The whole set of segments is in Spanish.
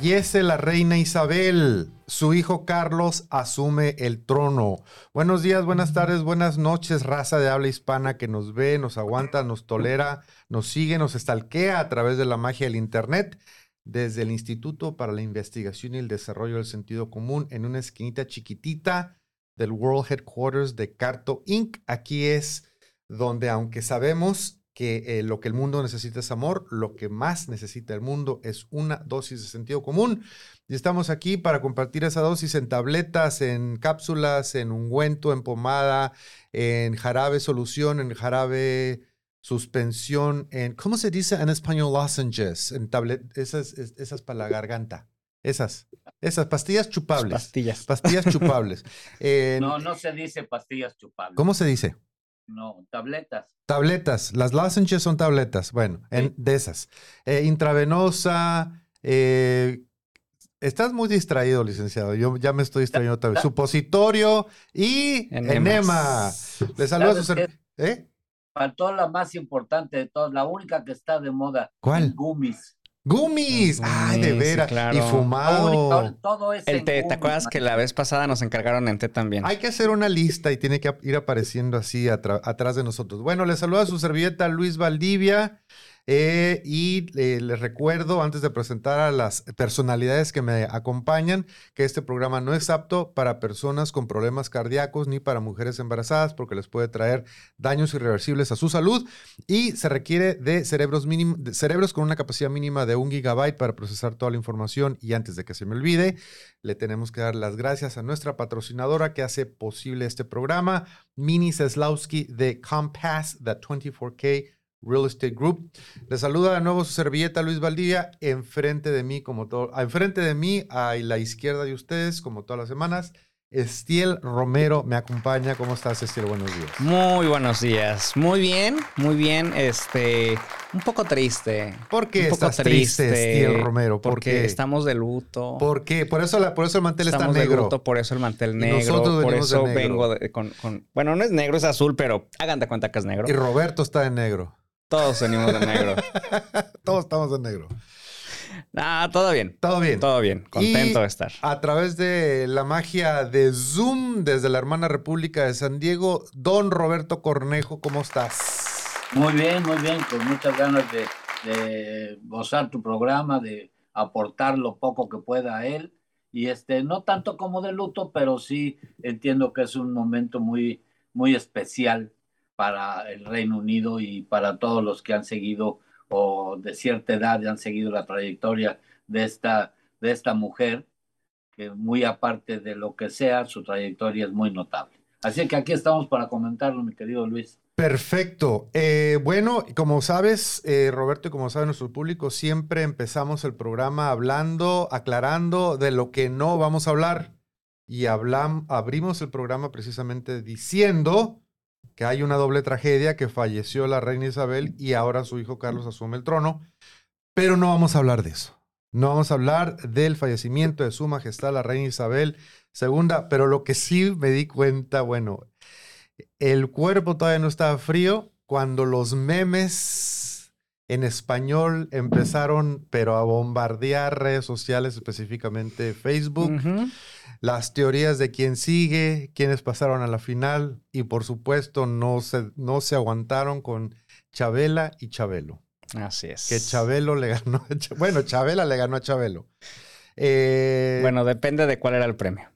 Fallece la reina Isabel. Su hijo Carlos asume el trono. Buenos días, buenas tardes, buenas noches, raza de habla hispana que nos ve, nos aguanta, nos tolera, nos sigue, nos estalquea a través de la magia del Internet desde el Instituto para la Investigación y el Desarrollo del Sentido Común en una esquinita chiquitita del World Headquarters de Carto Inc. Aquí es donde, aunque sabemos que eh, lo que el mundo necesita es amor, lo que más necesita el mundo es una dosis de sentido común. Y estamos aquí para compartir esa dosis en tabletas, en cápsulas, en ungüento, en pomada, en jarabe solución, en jarabe suspensión, en, ¿cómo se dice en español? Lozenges, en tablet, esas, esas para la garganta. Esas, esas pastillas chupables. Pastillas. Pastillas chupables. no, no se dice pastillas chupables. ¿Cómo se dice? No, tabletas. Tabletas. Las lozenges son tabletas. Bueno, en, de esas. Eh, intravenosa. Eh, estás muy distraído, licenciado. Yo ya me estoy distrayendo también. Supositorio y enema. Le saludo a su ¿Eh? Faltó la más importante de todas, la única que está de moda. ¿Cuál? Gummies. Gummies, ay, de veras. Y fumado. Todo, es el té, ¿te acuerdas que la vez pasada nos encargaron en té también? Hay que hacer una lista y tiene que ir apareciendo así atrás de nosotros. Bueno, le saluda su servilleta Luis Valdivia. Eh, y eh, les recuerdo, antes de presentar a las personalidades que me acompañan, que este programa no es apto para personas con problemas cardíacos ni para mujeres embarazadas, porque les puede traer daños irreversibles a su salud y se requiere de cerebros, de cerebros con una capacidad mínima de un gigabyte para procesar toda la información. Y antes de que se me olvide, le tenemos que dar las gracias a nuestra patrocinadora que hace posible este programa, Mini Seslowski de Compass, The 24K Real Estate Group. Le saluda de nuevo su servilleta Luis Valdivia, enfrente de mí, como todo, enfrente de mí, a la izquierda de ustedes, como todas las semanas. Estiel Romero me acompaña. ¿Cómo estás, Estiel? Buenos días. Muy buenos días. Muy bien, muy bien. Este, un poco triste. ¿Por qué estás triste, Estiel Romero? porque estamos de luto. ¿Por qué? Por eso, la, por eso el mantel está negro. De luto, por eso el mantel negro. por eso vengo con, con, Bueno, no es negro, es azul, pero hagan de cuenta que es negro. Y Roberto está de negro. Todos venimos de negro. Todos estamos de negro. Ah, todo bien. Todo bien. Todo bien. Contento de estar. A través de la magia de Zoom desde la hermana República de San Diego, don Roberto Cornejo, ¿cómo estás? Muy bien, muy bien. Con muchas ganas de, gozar tu programa, de aportar lo poco que pueda a él. Y este, no tanto como de luto, pero sí entiendo que es un momento muy, muy especial para el Reino Unido y para todos los que han seguido o de cierta edad han seguido la trayectoria de esta, de esta mujer, que muy aparte de lo que sea, su trayectoria es muy notable. Así que aquí estamos para comentarlo, mi querido Luis. Perfecto. Eh, bueno, como sabes, eh, Roberto, y como sabe nuestro público, siempre empezamos el programa hablando, aclarando de lo que no vamos a hablar. Y hablamos, abrimos el programa precisamente diciendo que hay una doble tragedia, que falleció la reina Isabel y ahora su hijo Carlos asume el trono, pero no vamos a hablar de eso. No vamos a hablar del fallecimiento de su majestad la reina Isabel II, pero lo que sí me di cuenta, bueno, el cuerpo todavía no estaba frío cuando los memes en español empezaron, pero a bombardear redes sociales, específicamente Facebook las teorías de quién sigue, quiénes pasaron a la final y por supuesto no se, no se aguantaron con Chabela y Chabelo. Así es. Que Chabelo le ganó, a bueno, Chabela le ganó a Chabelo. Eh, bueno, depende de cuál era el premio.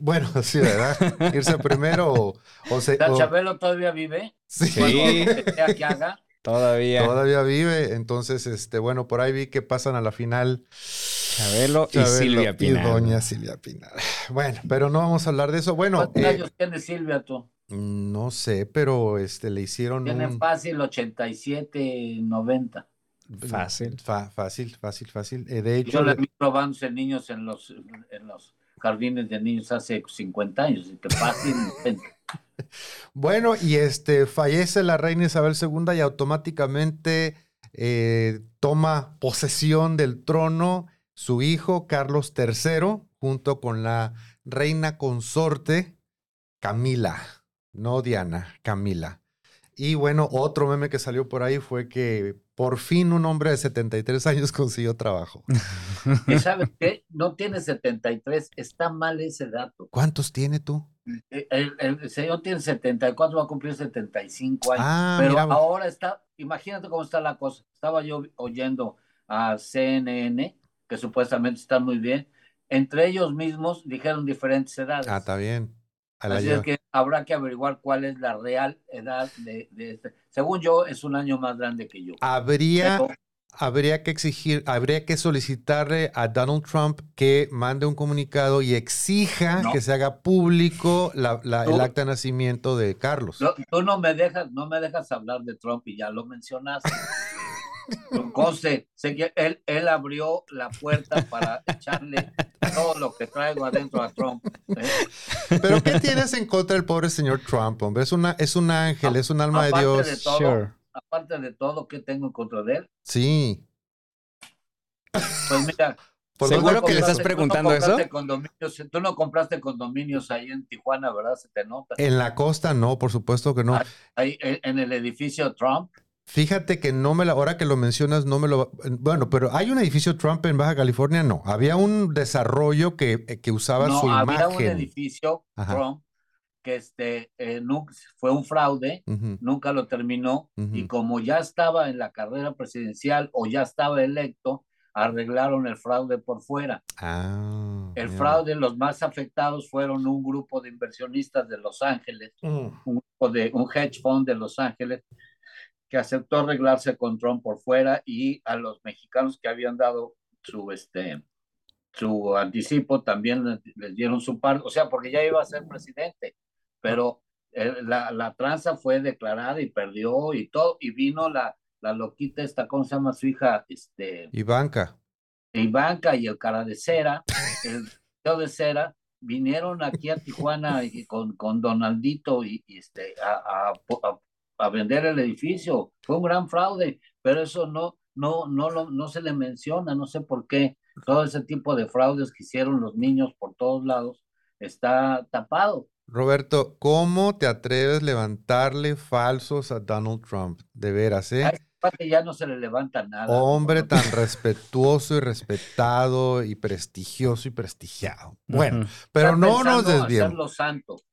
bueno, sí, ¿verdad? Irse primero o, o se... ¿Chabelo todavía vive? Sí. que haga. Todavía. Todavía vive. Entonces, este, bueno, por ahí vi que pasan a la final Chabelo, y Silvia Pinal. Y doña Silvia Pinal. Bueno, pero no vamos a hablar de eso. Bueno. ¿Cuántos eh, años tiene Silvia tú? No sé, pero este le hicieron. Tiene fácil 87, 90. Fácil. fácil, fácil, fácil. Eh, de hecho. Yo le vi probándose niños en los, en los jardines de niños hace 50 años. Y que fácil. bueno, y este fallece la reina Isabel II y automáticamente eh, toma posesión del trono su hijo Carlos III, junto con la reina consorte Camila, no Diana, Camila. Y bueno, otro meme que salió por ahí fue que Por fin un hombre de 73 años consiguió trabajo. ¿Y sabes qué? No tiene 73, está mal ese dato. ¿Cuántos tiene tú? Eh, el, señor tiene 74, va a cumplir 75 años. Ah, pero ahora está, imagínate cómo está la cosa. Estaba yo oyendo a CNN, que supuestamente está muy bien. Entre ellos mismos dijeron diferentes edades. Ah, está bien. Así es que habrá que averiguar cuál es la real edad de, este. Según yo, es un año más grande que yo. Habría, habría que exigir, habría que solicitarle a Donald Trump que mande un comunicado y exija que se haga público la, el acta de nacimiento de Carlos. tú no me dejas, no me dejas hablar de Trump y ya lo mencionaste. Conste, sé que él, él abrió la puerta para echarle todo lo que traigo adentro a Trump. ¿eh? Pero ¿qué tienes en contra del pobre señor Trump, hombre? Es, una, es un ángel, es un alma de Dios. Aparte de todo, ¿qué tengo en contra de él? Sí. Pues mira. ¿Seguro que le estás preguntando eso? Tú no compraste condominios ahí en Tijuana, ¿verdad? Se te nota. En la costa no, por supuesto que no. Ahí, en el edificio Trump. Fíjate que no me la, ahora que lo mencionas, no me lo, bueno, pero hay un edificio Trump en Baja California, no. Había un desarrollo que, eh, que usaba su imagen. había un edificio Trump que este, eh, fue un fraude, nunca lo terminó, y como ya estaba en la carrera presidencial o ya estaba electo, arreglaron el fraude por fuera. Ah, el fraude, los más afectados fueron un grupo de inversionistas de Los Ángeles, mm. un grupo de un hedge fund de Los Ángeles, que aceptó arreglarse con Trump por fuera y a los mexicanos que habían dado su, este, su anticipo también les, dieron su parte, o sea, porque ya iba a ser presidente, pero eh, la, la tranza fue declarada y perdió y todo, y vino la, la loquita esta, ¿cómo se llama su hija? Este, Ivanka. Ivanka y el cara de cera, el de cera, vinieron aquí a Tijuana con, con Donaldito y, este, a, a, a vender el edificio. Fue un gran fraude, pero eso no, no, no, lo, no se le menciona, no sé por qué. Todo ese tipo de fraudes que hicieron los niños por todos lados está tapado. Roberto, ¿cómo te atreves a levantarle falsos a Donald Trump? De veras, ¿eh? ya no se le levanta nada. Hombre tan respetuoso y respetado y prestigioso y prestigiado. Bueno, pero no nos desviemos.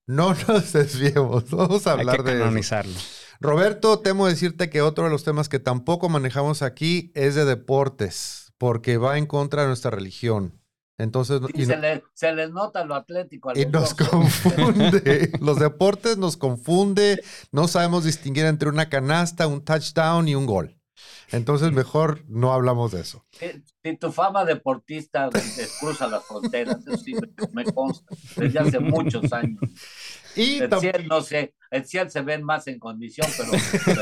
No nos desviemos. Vamos a hablar de canonizarlo. Roberto, temo decirte que otro de los temas que tampoco manejamos aquí es de deportes, porque va en contra de nuestra religión. Entonces, se, les nota lo atlético. y nos confunde. los deportes nos confunde. No sabemos distinguir entre una canasta, un touchdown y un gol. Entonces, mejor no hablamos de eso. Si, tu fama deportista cruza las fronteras, eso sí me consta, desde hace muchos años. Y el cielo, no sé, el cielo se ven más en condición, pero...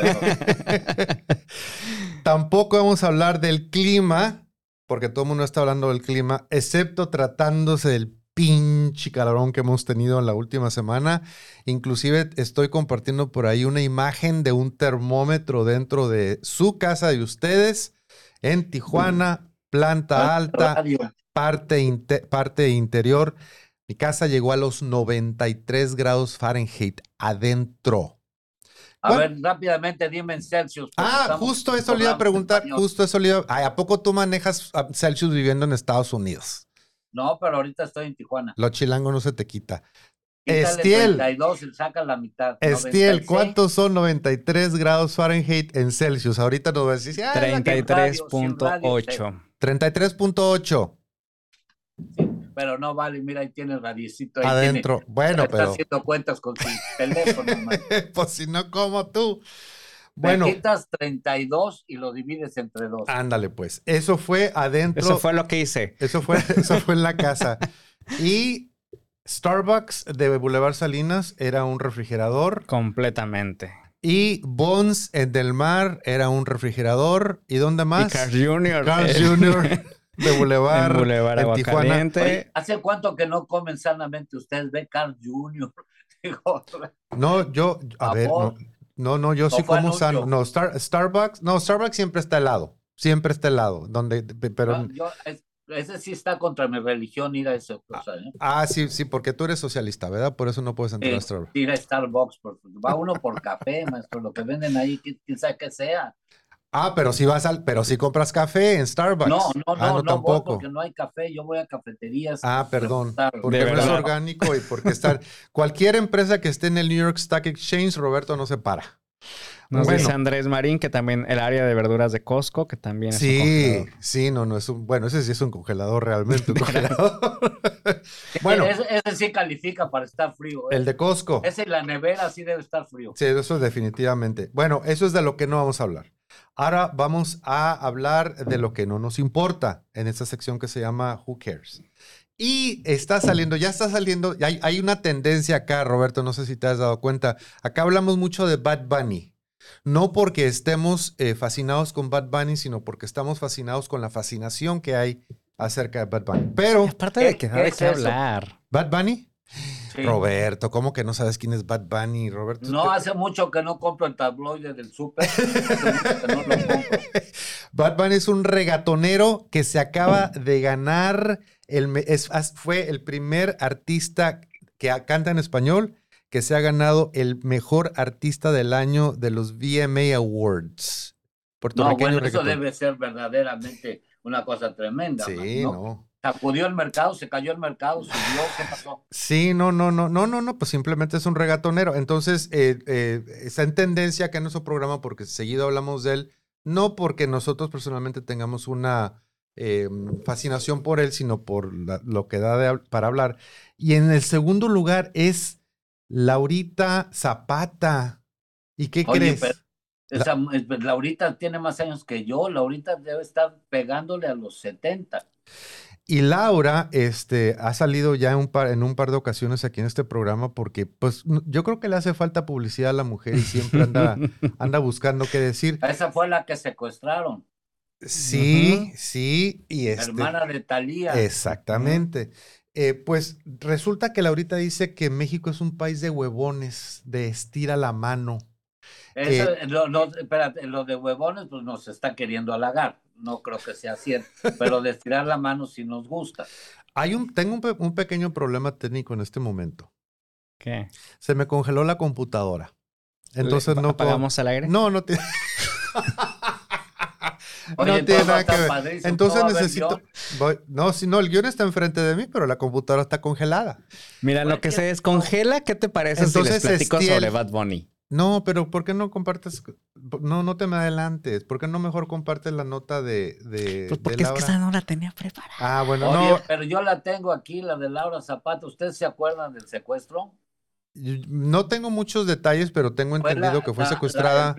Tampoco vamos a hablar del clima, porque todo el mundo está hablando del clima, excepto tratándose del pinche calorón que hemos tenido en la última semana. Inclusive estoy compartiendo por ahí una imagen de un termómetro dentro de su casa de ustedes en Tijuana, planta alta, parte, parte interior. Mi casa llegó a los 93 grados Fahrenheit adentro. A ver, rápidamente dime en Celsius. Ah, justo eso le iba a preguntar, justo eso le iba a... ¿A poco tú manejas Celsius viviendo en Estados Unidos? No, pero ahorita estoy en Tijuana. Lo chilango no se te quita. Estiel. 32 y saca la mitad. Estiel, ¿cuántos son 93 grados Fahrenheit en Celsius? Ahorita nos va a decir. 33.8. 33.8. Sí pero no vale, mira, ahí tiene el radiecito. Ahí Adentro, bueno, pero. Está haciendo cuentas con su teléfono. pues si no, como tú. Bueno. Me quitas 32 y lo divides entre dos. Ándale, pues. Eso fue adentro. Eso fue lo que hice. Eso fue, eso fue en la casa. Y Starbucks de Boulevard Salinas era un refrigerador. Completamente. Y Bones en Del Mar era un refrigerador. ¿Y dónde más? Y Carl Jr. Carl Jr. de Boulevard, en Boulevard en Tijuana. ¿Hace cuánto que no comen sanamente ustedes? Ve Carl Jr. no, yo, a, ver, no, no, yo sí como sano. No, Starbucks, no, Starbucks siempre está helado. Siempre está helado. Donde, pero... ese sí está contra mi religión ir a esa cosa. ¿eh? Ah, sí, sí, porque tú eres socialista, ¿verdad? Por eso no puedes entrar a Starbucks. Ir a Starbucks, va uno por café, maestro, lo que venden ahí, quién sabe qué sea. Ah, pero si vas al, pero si compras café en Starbucks. No, no, ah, no, no, tampoco. porque no hay café, yo voy a cafeterías. Ah, perdón, porque no es orgánico y porque estar cualquier empresa que esté en el New York Stock Exchange, Roberto no se para. Nos dice Andrés Marín que también el área de verduras de Costco, que también es sí, Sí, no, no es un, bueno, ese sí es un congelador realmente, un congelador. bueno. Ese, sí califica para estar frío. ¿eh? El de Costco. Ese la nevera sí debe estar frío. Sí, eso definitivamente. Bueno, eso es de lo que no vamos a hablar. Ahora vamos a hablar de lo que no nos importa en esta sección que se llama Who Cares. Y está saliendo, ya está saliendo, hay, hay una tendencia acá, Roberto, no sé si te has dado cuenta. Acá hablamos mucho de Bad Bunny. No porque estemos eh, fascinados con Bad Bunny, sino porque estamos fascinados con la fascinación que hay acerca de Bad Bunny. Pero. Aparte de que no hay que hablar. ¿Bad Bunny? Roberto, ¿cómo que no sabes quién es Bad Bunny, Roberto? No, hace mucho que no compro el tabloide del súper. Bad Bunny es un regatonero que se acaba de ganar. El, fue el primer artista que canta en español que se ha ganado el mejor artista del año de los VMA Awards. No, bueno, eso debe ser verdaderamente una cosa tremenda. Sí, ¿no? Sacudió el mercado, se cayó el mercado, subió, ¿qué pasó? Sí, no, no, no, no, no, no, pues simplemente es un regatonero. Entonces, eh, eh, está en tendencia acá en nuestro programa porque seguido hablamos de él, no porque nosotros personalmente tengamos una eh, fascinación por él, sino por lo que da para hablar. Y en el segundo lugar es Laurita Zapata. ¿Y qué crees? Laurita tiene más años que yo. Laurita debe estar pegándole a los 70. Y Laura este, ha salido ya en un, par, en un par de ocasiones aquí en este programa porque pues yo creo que le hace falta publicidad a la mujer y siempre anda, anda buscando qué decir. Esa fue la que secuestraron. Sí, sí. Y este, Hermana de Talía. Exactamente. Eh, pues resulta que Laurita dice que México es un país de huevones, de estira la mano. Eso, no, espérate, lo de huevones pues nos está queriendo halagar, no creo que sea cierto, pero de estirar la mano sí nos gusta. Hay un, tengo un, pequeño problema técnio en este momento. ¿Qué? Se me congeló la computadora. Entonces no ¿Apagamos al aire? No, no tiene... no tiene nada que ver. Entonces necesito. no, si no, el guion está enfrente de mí, pero la computadora está congelada. Mira, lo que se descongela, ¿qué te parece Entonces, si les platico sobre Bad Bunny? No, pero ¿por qué no compartes? No, no te me adelantes. ¿Por qué no mejor compartes la nota de, de Pues porque es que esa no la tenía preparada. Ah, bueno, no. Pero yo la tengo aquí, la de Laura Zapata. ¿Ustedes se acuerdan del secuestro? No tengo muchos detalles, pero tengo entendido que fue secuestrada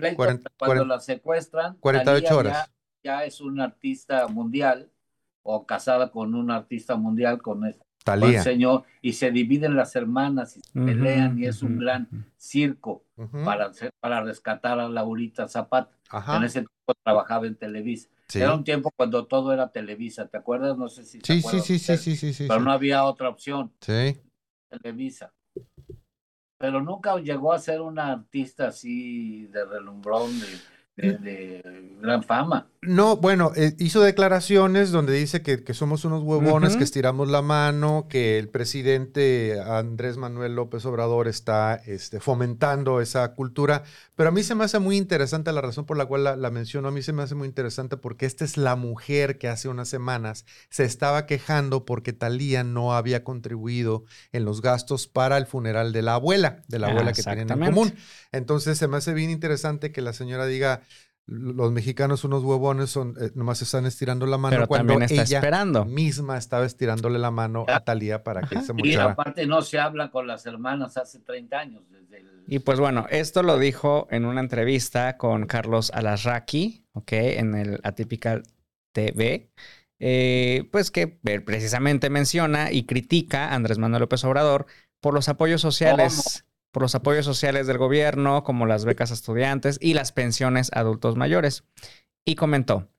cuando la secuestran 48 horas ya es un artista mundial o casada con un artista mundial con, el señor y se dividen las hermanas y se pelean y es un gran circo para, para rescatar a Laurita Zapata. En ese tiempo trabajaba en Televisa. Era un tiempo cuando todo era Televisa, ¿te acuerdas? No sé si sí, sí, sí, sí, sí, sí, sí, Pero no había otra opción. Sí. Televisa. Pero nunca llegó a ser una artista así de relumbrón, de, de, gran fama. No, bueno, eh, hizo declaraciones donde dice que, somos unos huevones, que estiramos la mano, que el presidente Andrés Manuel López Obrador está este, fomentando esa cultura. Pero a mí se me hace muy interesante la razón por la cual la, menciono. A mí se me hace muy interesante porque esta es la mujer que hace unas semanas se estaba quejando porque Talía no había contribuido en los gastos para el funeral de la abuela, de la abuela que tienen en común. Entonces se me hace bien interesante que la señora diga, los mexicanos unos huevones son eh, nomás están estirando la mano cuando ella esperando. misma estaba estirándole la mano a Talía para que se mochara. Y aparte no se habla con las hermanas hace 30 años. Y pues bueno, esto lo dijo en una entrevista con Carlos Alasraqui, ¿ok? En el Atypical TV. Eh, pues que precisamente menciona y critica a Andrés Manuel López Obrador por los apoyos sociales por los apoyos sociales del gobierno, como las becas a estudiantes y las pensiones a adultos mayores. Y comentó,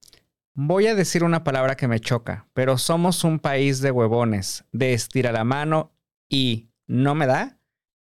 voy a decir una palabra que me choca, pero somos un país de huevones, de estira la mano y no me da,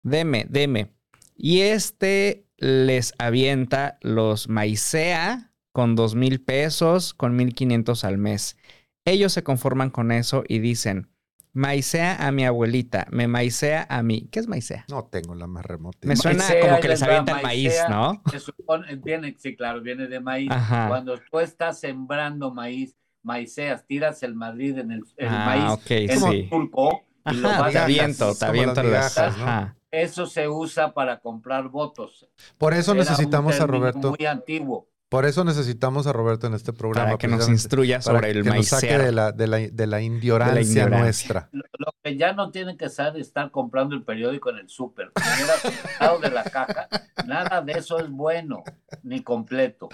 deme, deme. Y este les avienta los maicea con dos mil pesos, con mil quinientos al mes. Ellos se conforman con eso y dicen, Maicea a mi abuelita, me maicea a mí. ¿Qué es maicea? No tengo la más remota. Me suena Maicea, como que les avientan maíz. ¿no? Se supone, viene, sí, claro, viene de maíz. Ajá. Cuando tú estás sembrando maíz, maiceas, tiras el Madrid en el, el Ah, maíz ok, en sí. el surco y lo vas te aviento, te aviento las las... migajas, ¿no? Ajá. Eso se usa para comprar votos. Por eso Era un necesitamos a Roberto. Muy antiguo. Por eso necesitamos a Roberto en este programa. Para que nos instruya para sobre el que nos saque de la, de la, de la ignorancia ignorancia. nuestra. Lo, lo que ya no tienen que hacer es estar comprando el periódico en el súper. De la caja, nada de eso es bueno, ni completo.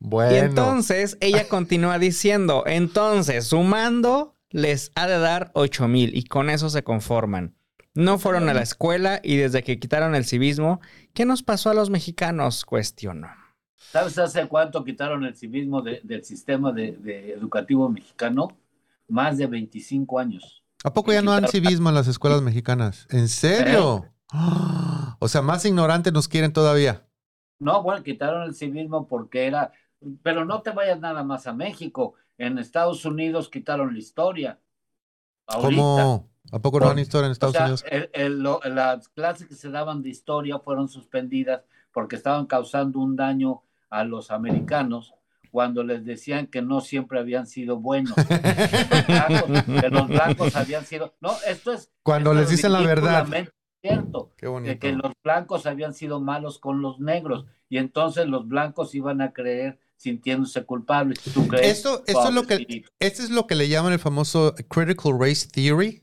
Bueno. Y entonces ella continúa diciendo, entonces sumando les ha de dar 8 mil y con eso se conforman. No fueron a la escuela y desde que quitaron el civismo, ¿qué nos pasó a los mexicanos? Cuestionó. ¿Sabes hace cuánto quitaron el civismo de- del sistema de, de educativo mexicano? Más de 25 años. ¿A poco ya no dan civismo en las escuelas mexicanas? ¿En serio? ¡Ah! O sea, más ignorantes nos quieren todavía. No, bueno, quitaron el civismo porque era, pero no te vayas nada más a México. En Estados Unidos quitaron la historia. Ahorita. ¿Cómo? ¿A poco no dan historia en O Estados sea, Unidos? el- el- lo- las clases que se daban de historia fueron suspendidas porque estaban causando un daño a los americanos cuando les decían que no siempre habían sido buenos. blancos, que los blancos habían sido. No, esto es. Cuando esto les es dicen la verdad. Cierto, Qué de que los blancos habían sido malos con los negros y entonces los blancos iban a creer sintiéndose culpables. ¿Tú crees? Esto, esto es lo que, es lo que le llaman el famoso Critical Race Theory.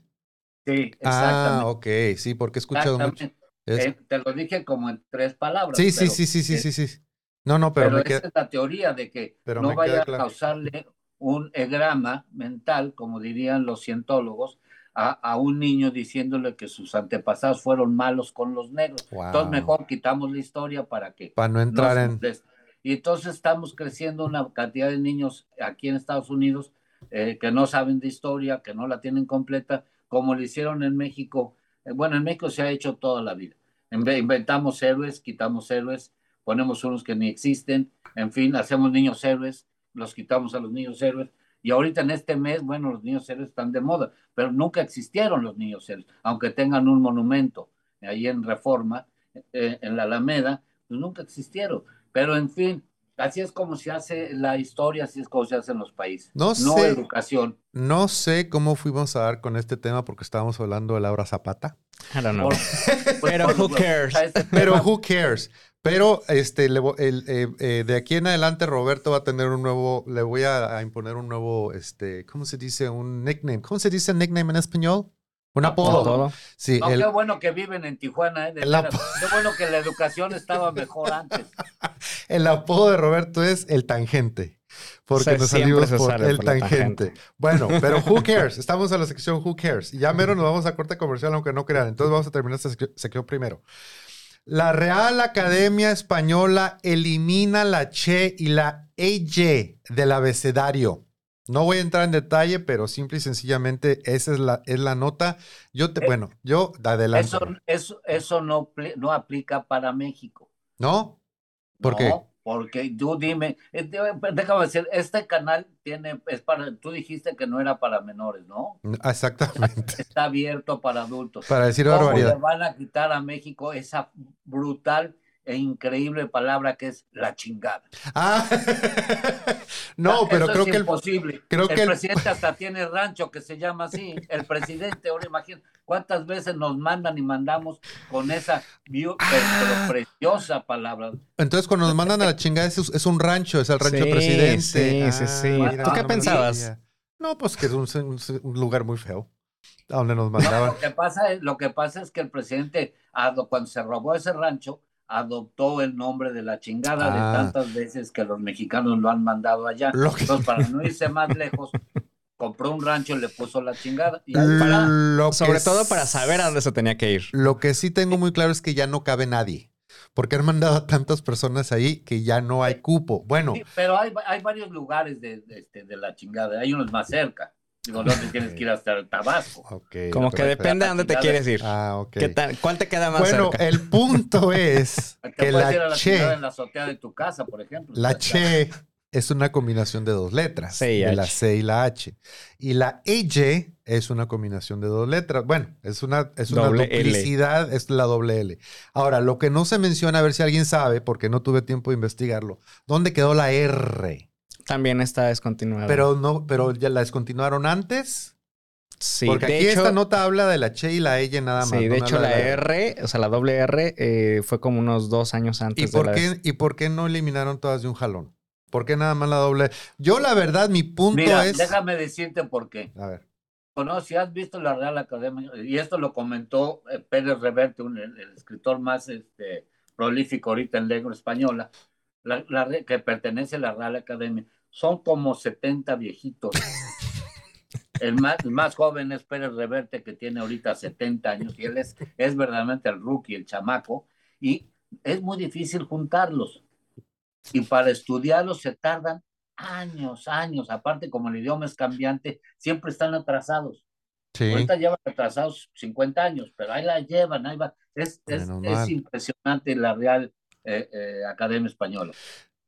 Sí, Ah, exactamente. ok, sí, porque he escuchado mucho. Es- Eh, te lo dije como en tres palabras. sí, sí, sí, sí, sí, sí, sí. No, no, pero, Pero, esa queda. es la teoría de que pero no vaya a claro. causarle un egrama mental, como dirían los cientólogos, a, a un niño diciéndole que sus antepasados fueron malos con los negros. Wow. Entonces mejor quitamos la historia para que Para no entrar en. Y entonces estamos creciendo una cantidad de niños aquí en Estados Unidos eh, que no saben de historia, que no la tienen completa, como lo hicieron en México. Eh, bueno, en México se ha hecho toda la vida. Inve- Inventamos héroes, quitamos héroes, ponemos unos que ni existen, en fin, hacemos niños héroes, los quitamos a los niños héroes. Y ahorita en este mes, bueno, los niños héroes están de moda, pero nunca existieron los niños héroes, aunque tengan un monumento ahí en Reforma, eh, en la Alameda, pues nunca existieron. Pero en fin, así es como se hace la historia, así es como se hacen los países. No No sé. educación. No sé cómo fuimos a dar con este tema porque estábamos hablando de Laura Zapata. I don't know. Por- Pero por- who cares? este Pero who cares? Pero este, le el, eh, eh, de aquí en adelante Roberto va a tener un nuevo, le voy a, a imponer un nuevo, este, ¿cómo se dice? Un nickname. ¿Cómo se dice nickname en español? Un apodo. Todo. Sí, no, el, qué bueno que viven en Tijuana, ¿eh? Qué bueno que la educación estaba mejor antes. el apodo de Roberto es el tangente. Porque Se- nos salimos por sale el por tangente. tangente. Bueno, pero who cares? Estamos en la sección who cares. Y ya mero nos vamos a corte comercial, aunque no crean. Entonces vamos a terminar esta sec- sección primero. La Real Academia Española elimina la che y la ey del abecedario. No voy a entrar en detalle, pero simple y sencillamente esa es la, es la nota. Yo te, Eh, bueno, yo adelante. Eso, eso, eso no, no aplica para México. ¿No? ¿Por no, qué? Porque tú dime, eh, de- déjame decir, este canal tiene, es para, tú dijiste que no era para menores, ¿no? Exactamente. Está abierto para adultos. Para decir ¿Cómo le van a quitar a México esa brutal e increíble palabra que es la chingada? Ah, no, pero Eso creo es que el, imposible. creo el que el- presidente hasta tiene rancho que se llama así. El presidente, ahora imagínate cuántas veces nos mandan y mandamos con esa bio- pero- pero Ah. preciosa palabra. entonces cuando nos mandan a la chingada es, es un rancho, es el rancho Sí, presidente. sí, sí, sí. ¿Tú qué no pensabas? No, pues que es un, un- un lugar muy feo. A donde nos No, mandaban. lo, que pasa es, lo que pasa es que el presidente, ado- cuando se robó ese rancho, adoptó el nombre de la chingada Ah. de tantas veces que los mexicanos lo han mandado allá. Lo que- Entonces, para no irse más lejos, compró un rancho y le puso la chingada. Y. Lo que Sobre todo para saber a dónde se tenía que ir. Lo que sí tengo muy claro es que ya no cabe nadie. Porque han mandado a tantas personas ahí que ya no hay cupo. Bueno, Sí, pero hay, hay varios lugares de, de, este, de la chingada. Hay unos más cerca. Digo, te tienes que ir hasta Tabasco. ok. Como que depende a dónde te quieres ir. Ah, ok. ¿Qué tal? ¿Cuál te queda más Bueno, cerca? el punto es Te que puedes ir a la la che, en la azotea de tu casa, por ejemplo. la che, es una combinación de dos letras, C y de la H. C y la H. Y la EY es una combinación de dos letras. Bueno, es una, es una Doble L. duplicidad, es la doble L. Ahora, lo que no se menciona, a ver si alguien sabe, porque no tuve tiempo de investigarlo, ¿dónde quedó la R? También está descontinuado. Pero no, pero ya la descontinuaron antes. sí, porque de aquí hecho, esta nota habla de la H y la Y nada más. sí, de hecho la de R, o sea, la doble R eh, fue como unos dos años ¿Y antes por, de la qué, ¿Y por qué no eliminaron todas de un jalón? ¿Por qué nada más la doble? Yo, la verdad, mi punto Mira, es. déjame decirte por qué. A ver. No, si has visto la Real Academia, y esto lo comentó eh, Pérez Reverte, un- el, el escritor más este, prolífico ahorita en lengua española, la- la que pertenece a la Real Academia, son como 70 viejitos. El más, el más joven es Pérez Reverte, que tiene ahorita 70 años, y él es, es verdaderamente el rookie, el chamaco, y es muy difícil juntarlos. Y para estudiarlos se tardan años, años. Aparte, como el idioma es cambiante, siempre están atrasados. Sí. Ahorita llevan atrasados 50 años, pero ahí la llevan, ahí va. Es, es, es impresionante la Real eh, eh, Academia Española.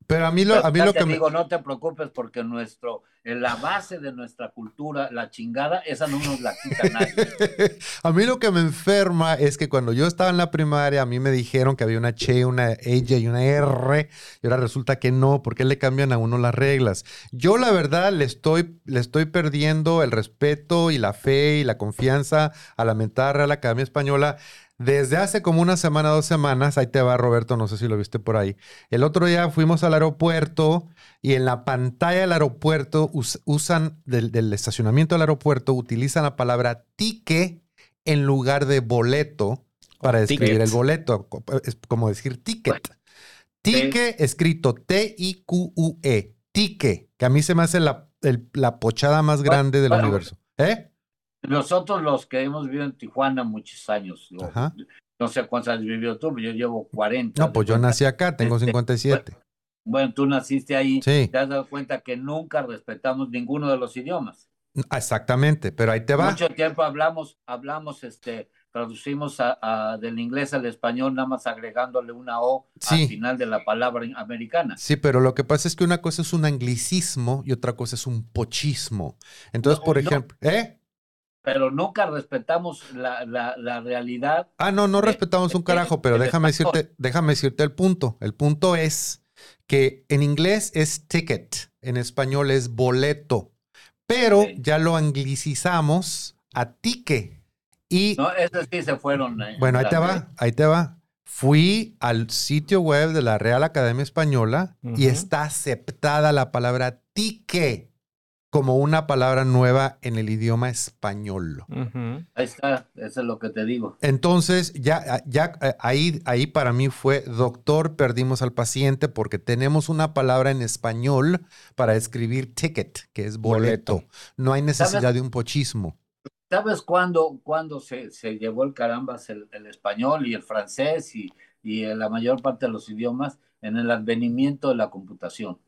Pero a mí lo, a mí lo que me. digo, no te preocupes porque nuestro, en la base de nuestra cultura, la chingada, esa no nos la quita nadie. a mí lo que me enferma es que cuando yo estaba en la primaria, a mí me dijeron que había una Che, una ella y una R, y ahora resulta que no. ¿Por qué le cambian a uno las reglas? Yo, la verdad, le estoy, le estoy perdiendo el respeto y la fe y la confianza a la mentada Real Academia Española. Desde hace como una semana, dos semanas, ahí te va Roberto, no sé si lo viste por ahí. El otro día fuimos al aeropuerto y en la pantalla del aeropuerto us- usan, del, del estacionamiento del aeropuerto, utilizan la palabra tique en lugar de boleto para describir ticket. el boleto. Co- Es como decir ticket. Tique escrito T-I-Q-U-E. Tique, que a mí se me hace la, el- la pochada más grande del universo. ¿Eh? Nosotros los que hemos vivido en Tijuana muchos años, no sé cuántos años vivió tú, pero yo llevo 40. No, pues yo nací acá, tengo Este, 57. Bueno, tú naciste ahí, Sí. te has dado cuenta que nunca respetamos ninguno de los idiomas. Exactamente, pero ahí te va. Mucho tiempo hablamos, hablamos, este, traducimos a- a- del inglés al español, nada más agregándole una O Sí. al final de la palabra americana. Sí, pero lo que pasa es que una cosa es un anglicismo y otra cosa es un pochismo. Entonces, No, por no. ejemplo, ¿eh? Pero nunca respetamos la, la, la realidad. Ah, no, no respetamos un carajo, pero déjame decirte, déjame decirte el punto. El punto es que en inglés es ticket, en español es boleto, pero Sí. ya lo anglicizamos a tique. Y No, esos sí se fueron. eh, bueno, ahí te va, ahí te va. Fui al sitio web de la Real Academia Española y está aceptada la palabra tique como una palabra nueva en el idioma español. Ahí está, eso es lo que te digo. Entonces, ya, ya eh, ahí, ahí para mí fue, doctor, perdimos al paciente porque tenemos una palabra en español para escribir ticket, que es boleto. Boleto. No hay necesidad ¿Sabes? de un pochismo. ¿Sabes cuándo, cuándo se, se llevó el carambas el, el español y el francés y, y la mayor parte de los idiomas? En el advenimiento de la computación,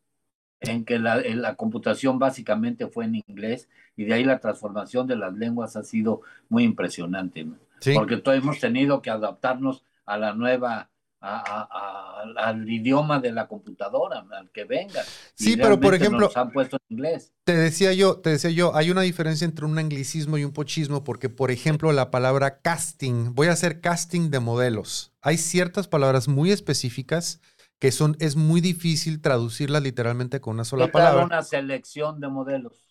en que la, en la computación básicamente fue en inglés y de ahí la transformación de las lenguas ha sido muy impresionante, ¿no? Sí. porque todos hemos tenido que adaptarnos a la nueva, a- a- a- al idioma de la computadora, al que venga. Y Sí, pero por ejemplo, nos han puesto en inglés. Te decía yo, te decía yo, hay una diferencia entre un anglicismo y un pochismo, porque, por ejemplo, la palabra casting, voy a hacer casting de modelos. Hay ciertas palabras muy específicas que son, es muy difícil traducirlas literalmente con una sola ¿Qué tal palabra. una selección de modelos?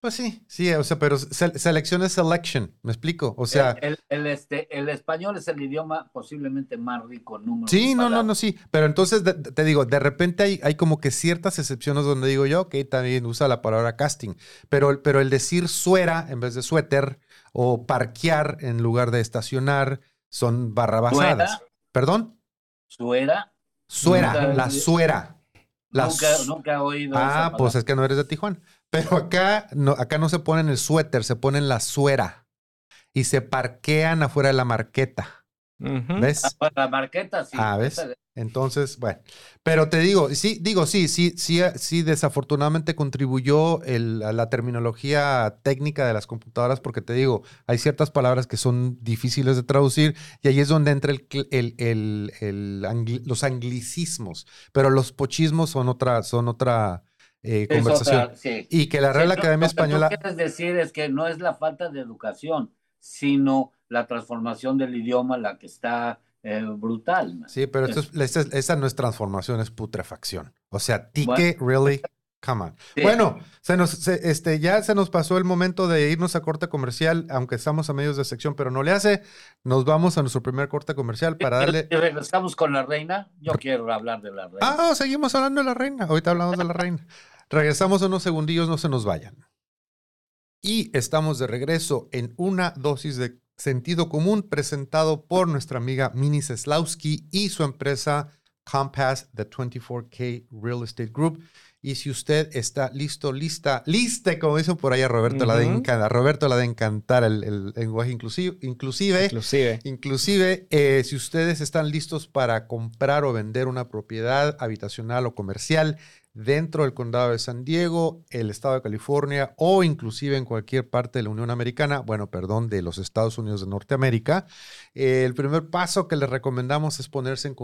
Pues sí, sí, o sea, pero se- selección es selection, ¿me explico? O sea, el, el- el, este, el español es el idioma posiblemente más rico en número sí, no, no, palabras. no, sí, pero entonces de- te digo, de repente hay, hay como que ciertas excepciones donde digo yo, ok, también usa la palabra casting, pero, pero el decir suera en vez de suéter o parquear en lugar de estacionar son barrabasadas. ¿Suera? ¿Perdón? Suera. Suera, Nunca- la suera. La nunca, nunca he oído. Ah, esa pues es que no eres de Tijuana. Pero acá no, acá no se ponen el suéter, se ponen la suera. Y se parquean afuera de la marqueta. ¿Ves? Ah, pues, la marqueta, sí. Ah, ¿ves? Entonces, bueno, pero te digo, sí, digo, sí, sí, sí, sí, desafortunadamente contribuyó el, a la terminología técnica de las computadoras, porque te digo, hay ciertas palabras que son difíciles de traducir y ahí es donde entra el, el, el, los anglicismos, pero los pochismos son otra, son otra eh, conversación. Y que la Real Academia Española. Lo que quieres decir es que no es la falta de educación, sino la transformación del idioma la que está eh, brutal. Sí, pero esto es, esa no es transformación, es putrefacción. O sea, tique, really, come on. Bueno, se nos, este, ya se nos pasó el momento de irnos a corte comercial, aunque estamos a medios de sección, pero no le hace. Nos vamos a nuestro primer corte comercial para darle. ¿Y regresamos con la reina? Yo quiero hablar de la reina. Ah, seguimos hablando de la reina. Ahorita hablamos de la reina. Regresamos unos segundillos, no se nos vayan. Y estamos de regreso en una dosis de Sentido Común, presentado por nuestra amiga Mini Seslowski y su empresa Compass, The 24K Real Estate Group. Y si usted está listo, lista, lista, como dicen por ahí a Roberto, la de encantar, Roberto la de encantar el, lenguaje inclusive, inclusive, inclusive, inclusive eh, si ustedes están listos para comprar o vender una propiedad habitacional o comercial, dentro del condado de San Diego, el estado de California o inclusive en cualquier parte de la Unión Americana, bueno, perdón, de los Estados Unidos de Norteamérica. el primer paso que les recomendamos es ponerse en,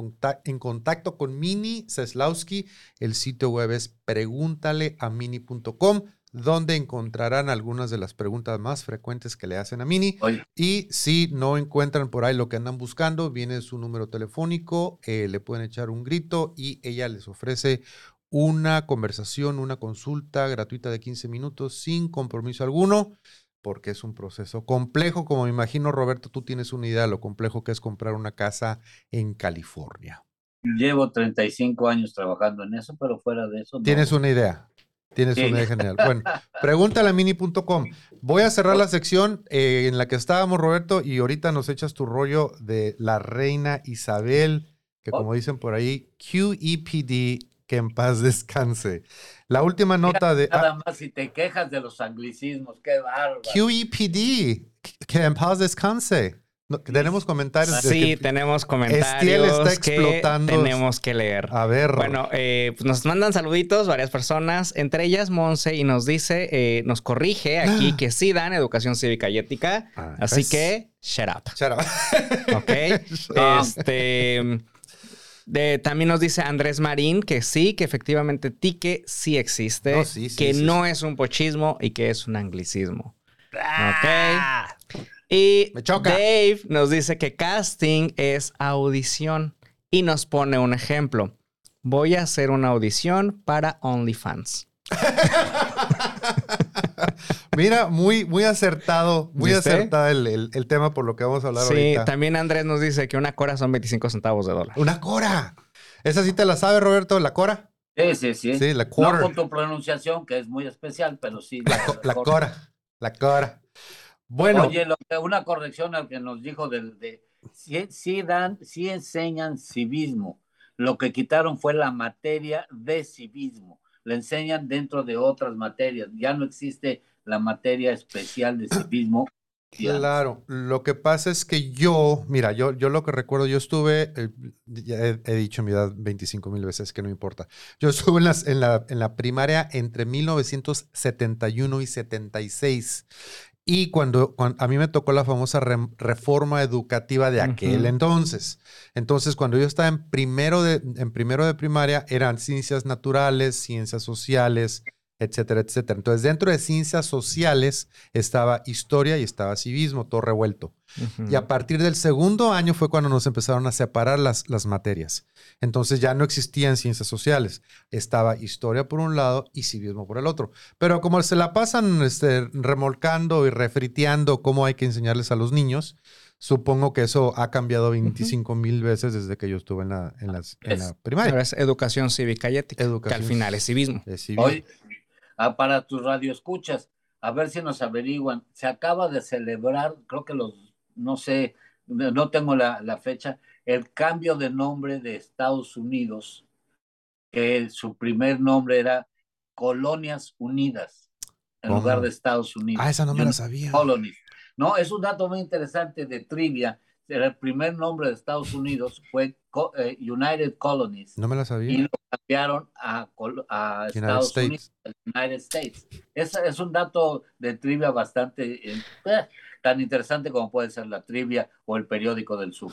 contacto, con Mini Seslowski. El sitio web es pregúntaleamini.com donde encontrarán algunas de las preguntas más frecuentes que le hacen a Mini. Y si no encuentran por ahí lo que andan buscando, viene su número telefónico, eh, le pueden echar un grito y ella les ofrece una conversación, una consulta gratuita de 15 minutos sin compromiso alguno, porque es un proceso complejo, como me imagino, Roberto, tú tienes una idea de lo complejo que es comprar una casa en California. Llevo 35 años trabajando en eso, pero fuera de eso. Tienes una idea. Tienes una idea genial. Bueno, pregúntale a mini.com. Voy a cerrar la sección eh, en la que estábamos, Roberto, y ahorita nos echas tu rollo de la reina Isabel, que como dicen por ahí, QEPD que en paz descanse. La última nota de... Nada más si te quejas de los anglicismos, qué bárbaro. QEPD, que en paz descanse. tenemos comentarios. Sí, tenemos comentarios está explotando. que tenemos que leer. A ver. Bueno, eh, pues nos mandan saluditos varias personas, entre ellas Monse, y nos dice, eh, nos corrige aquí que sí dan educación cívica y ética. Ah, así pues. que, shut up. Shut up. ok. este también nos dice Andrés Marín que sí, que efectivamente tique sí existe, que no es un pochismo y que es un anglicismo. Ah. Y Dave nos dice que casting es audición y nos pone un ejemplo. Voy a hacer una audición para OnlyFans. Mira, muy, muy acertado, muy acertado el, tema por lo que vamos a hablar sí, también Andrés nos dice que una cora son 25 centavos de dólar. ¡Una cora! ¿Esa sí te la sabe, Roberto, la cora? Sí, sí, sí. Sí, la cora. No con tu pronunciación, que es muy especial, pero sí. La, cora. la cora. Bueno. Oye, una corrección al que nos dijo del de sí, dan, sí enseñan civismo. Lo que quitaron fue la materia de civismo. La enseñan dentro de otras materias. Ya no existe la materia especial de civismo. Claro, lo que pasa es que yo, mira, yo, yo lo que recuerdo, yo estuve, eh, ya he, dicho mi edad 25 mil veces, que no importa. Yo estuve en, en, la, en la primaria entre 1971 y 76 y cuando, a mí me tocó la famosa reforma educativa de aquel entonces. Entonces, cuando yo estaba en primero de, en primero de primaria, eran ciencias naturales, ciencias sociales, etcétera, etcétera. Entonces, dentro de ciencias sociales estaba historia y estaba civismo, todo revuelto. Y a partir del segundo año fue cuando nos empezaron a separar las, las materias. Entonces ya no existían ciencias sociales. Estaba historia por un lado y civismo por el otro. Pero como se la pasan este, remolcando y refriteando cómo hay que enseñarles a los niños, Supongo que eso ha cambiado 25 mil veces desde que yo estuve en la, en las, en la primaria. es educación cívica y ética, que al final es civismo. Es civismo. Hoy, para tus radioescuchas, a ver si nos averiguan, se acaba de celebrar, creo que los no sé, no tengo la, fecha, el cambio de nombre de Estados Unidos, que su primer nombre era Colonias Unidas, en lugar de Estados Unidos. Ah, esa no me la sabía. No, es un dato muy interesante de trivia. El primer nombre de Estados Unidos fue eh, United Colonies. No me la sabía. Y lo cambiaron a, a Estados Unidos, United States. Es, es un dato de trivia bastante eh, tan interesante como puede ser la trivia o el periódico del sur.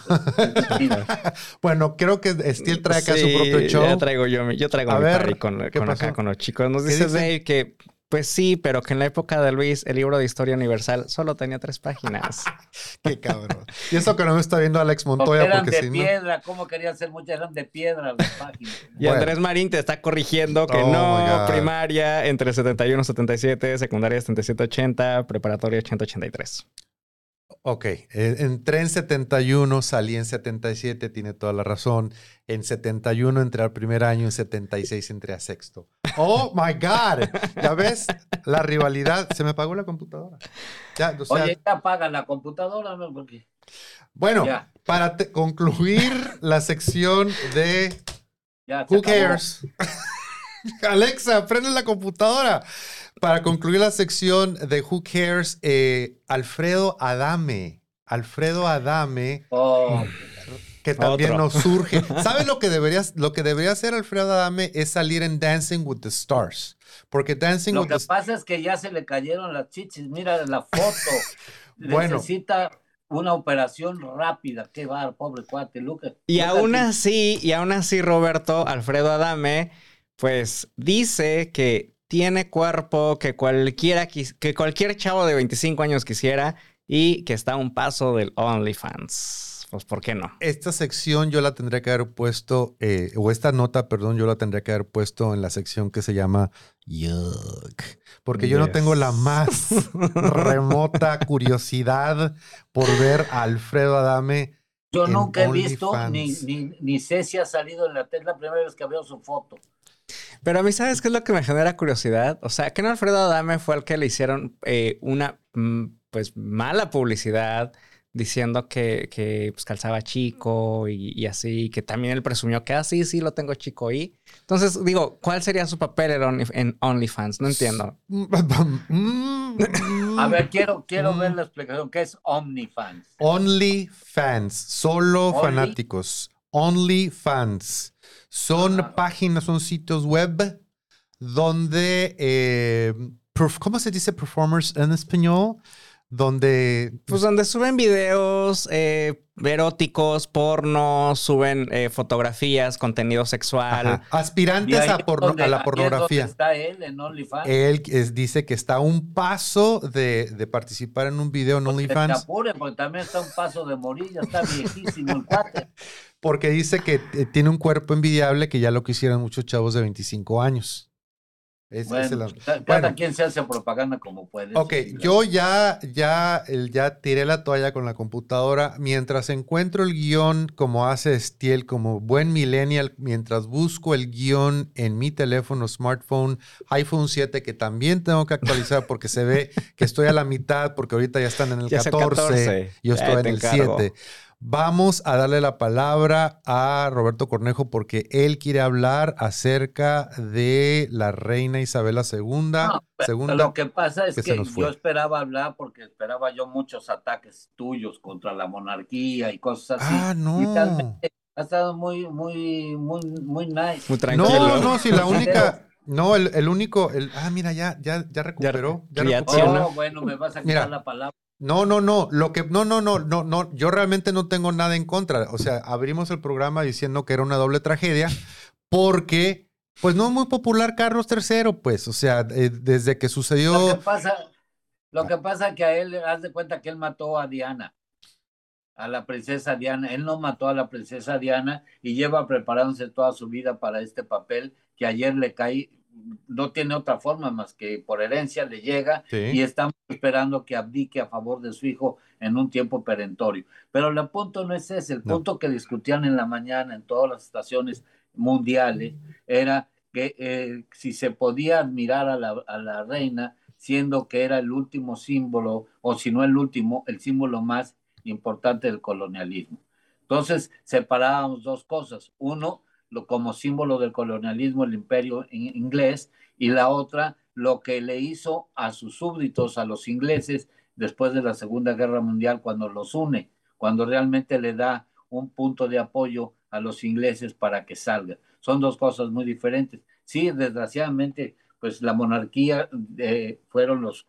bueno, creo que Steel trae acá su propio show. Ya traigo yo, yo traigo a mi ver, con, con acá con los chicos. Nos dice Dave que pues sí, pero que en la época de Luis el libro de historia universal solo tenía tres páginas. Qué cabrón. Y eso que no me está viendo Alex Montoya eran porque de piedra, ¿cómo querían ser muchas? Eran de piedra las páginas. Y Andrés Marín te está corrigiendo que oh no, primaria entre 71 77, secundaria 77 80, preparatoria 80 83. Ok, entré en 71, salí en 77, tiene toda la razón. En 71 entré al primer año, en 76 entré a sexto. Oh my God, ya ves la rivalidad. Se me apagó la computadora. Ya, Oye, ya apaga la computadora, Porque... Bueno, para concluir la sección de Who Cares. Alexa, prende la computadora. Para concluir la sección de Who Cares, eh, Alfredo Adame. Alfredo Adame. Oh. Que también nos surge. ¿Sabes lo que deberías, lo que debería hacer Alfredo Adame? Es salir en Dancing with the Stars. Porque Dancing with the Lo que pasa es que ya se le cayeron las chichis. Mira la foto. bueno. Necesita una operación rápida. Qué va, pobre cuate, Lucas. Y aún así, y aún así, Roberto, Alfredo Adame, pues dice que tiene cuerpo que cualquiera que cualquier chavo de 25 años quisiera y que está a un paso del OnlyFans. Pues, ¿por qué no? Esta sección yo la tendría que haber puesto, eh, o esta nota, perdón, yo la tendría que haber puesto en la sección que se llama Yuck. Porque yo no tengo la más remota curiosidad por ver a Alfredo Adame. Yo nunca he visto, ni, ni, ni, sé si ha salido en la tele, la primera vez que veo su foto. Pero a mí, ¿sabes qué es lo que me genera curiosidad? O sea, que no Alfredo Adame fue el que le hicieron eh, una, mm, pues, mala publicidad diciendo que, que pues, calzaba chico y, así, que también él presumió que, así, ah, sí, lo tengo chico y... Entonces, digo, ¿cuál sería su papel en, OnlyFans? No entiendo. A ver, quiero, quiero ver la explicación. ¿Qué es OnlyFans? OnlyFans, solo fanáticos. OnlyFans. Son páginas, son sitios web donde, eh, ¿cómo se dice performers en español? Donde... Pues donde suben videos eh, eróticos, porno, suben eh, fotografías, contenido sexual. Aspirantes a, la pornografía. está él en OnlyFans? Él dice que está a un paso de, participar en un video en OnlyFans. porque también está a un paso de morir, ya está viejísimo el cuate. porque dice que eh, tiene un cuerpo envidiable que ya lo quisieran muchos chavos de 25 años. Es, bueno, cada quien se hace propaganda como puede. Ok, yo ya, ya, ya tiré la toalla con la computadora. Mientras encuentro el guion como hace Stiel, como buen millennial, mientras busco el guion en mi teléfono, smartphone, iPhone 7, que también tengo que actualizar porque se ve que estoy a la mitad, porque ahorita ya están en el 14, yo estoy en el 7. Vamos a darle la palabra a Roberto Cornejo porque él quiere hablar acerca de la reina Isabela II. segunda, lo que pasa es que, yo esperaba hablar porque esperaba yo muchos ataques tuyos contra la monarquía y cosas así. Ah, no. ha estado muy, muy, muy, muy nice. Muy tranquilo. No, no, si la única... No, el, único, el, ah, mira, ya, ya, ya recuperó. Ya, recuperó. Oh, bueno, me vas a quitar la palabra. No, no, no. Lo que, no, no, no, no, no. Yo realmente no tengo nada en contra. O sea, abrimos el programa diciendo que era una doble tragedia porque, pues no es muy popular Carlos III, pues. O sea, eh, desde que sucedió. Lo que pasa, lo que pasa que a él, haz de cuenta que él mató a Diana, a la princesa Diana. Él no mató a la princesa Diana y lleva preparándose toda su vida para este papel que ayer le cae no tiene otra forma más que por herencia le llega y estamos esperando que abdique a favor de su hijo en un tiempo perentorio. Pero el punto no es ese, el punto que discutían en la mañana en todas las estaciones mundiales era que eh, si se podía admirar a la, a la reina siendo que era el último símbolo, o si no el último, el símbolo más importante del colonialismo. Entonces, separábamos dos cosas. Uno, lo, como símbolo del colonialismo, el imperio inglés, y la otra, lo que le hizo a sus súbditos, a los ingleses, después de la Segunda Guerra Mundial, cuando los une cuando realmente le da un punto de apoyo a los ingleses para que salga. Son dos cosas muy diferentes. Sí, desgraciadamente, pues la monarquía eh, fueron los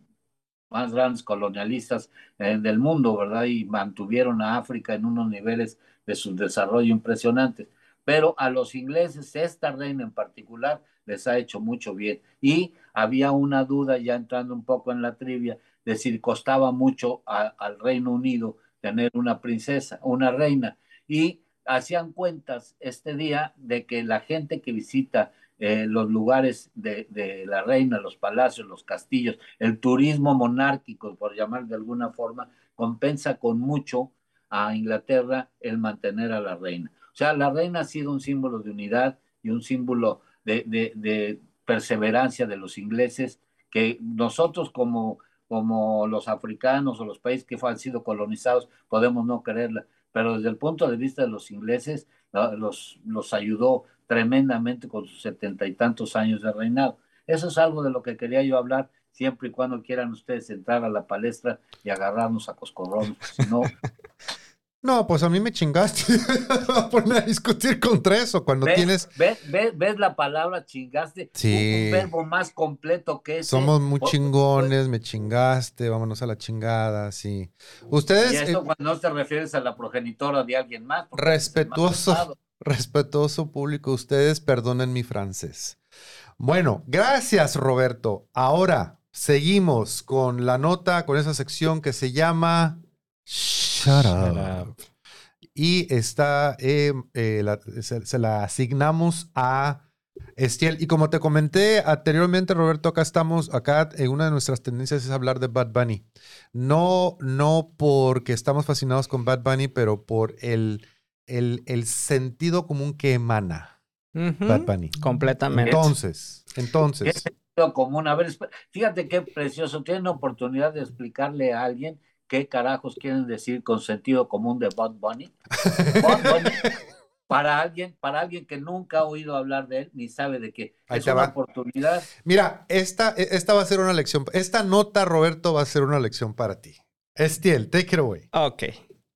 más grandes colonialistas eh, del mundo, ¿verdad? Y mantuvieron a África en unos niveles de su desarrollo impresionantes. Pero a los ingleses, esta reina en particular, les ha hecho mucho bien. Y había una duda, ya entrando un poco en la trivia, de si costaba mucho al Reino Unido tener una princesa, una reina. Y hacían cuentas este día de que la gente que visita eh, los lugares de, la reina, los palacios, los castillos, el turismo monárquico, por llamar de alguna forma, compensa con mucho a Inglaterra el mantener a la reina. O sea, la reina ha sido un símbolo de unidad y un símbolo de, de, de perseverancia de los ingleses que nosotros como, como los africanos o los países que han sido colonizados podemos no quererla, pero desde el punto de vista de los ingleses los, los ayudó tremendamente con sus setenta y tantos años de reinado. Eso es algo de lo que quería yo hablar, siempre y cuando quieran ustedes entrar a la palestra y agarrarnos a coscorrones, si no... No, pues a mí me chingaste. a poner a discutir contra eso cuando tienes. ¿ves, ves, la palabra chingaste? Sí. Un, verbo más completo que ese. Somos muy chingones, me chingaste, vámonos a la chingada, sí. Ustedes. Y eso cuando no te refieres a la progenitora de alguien más. Respetuoso, respetuoso público, ustedes perdonen mi francés. Bueno, gracias, Roberto. Ahora seguimos con la nota, con esa sección que se llama. Shut up. Y está, eh, eh, la, se, se, la asignamos a Estiel. Y como te comenté anteriormente, Roberto, acá estamos, acá en eh, una de nuestras tendencias es hablar de Bad Bunny. No, no porque estamos fascinados con Bad Bunny, pero por el, el, el sentido común que emana Uh -huh. Bad Bunny. Completamente. Entonces, entonces. sentido común? A ver, fíjate qué precioso. Tienen oportunidad de explicarle a alguien qué carajos quieren decir con sentido común de Bad Bunny. Bad Bunny para alguien, para alguien que nunca ha oído hablar de él ni sabe de qué. Ahí es una va. oportunidad. Mira, esta, esta va a ser una lección. Esta nota, Roberto, va a ser una lección para ti. Estiel, take it away. Ok,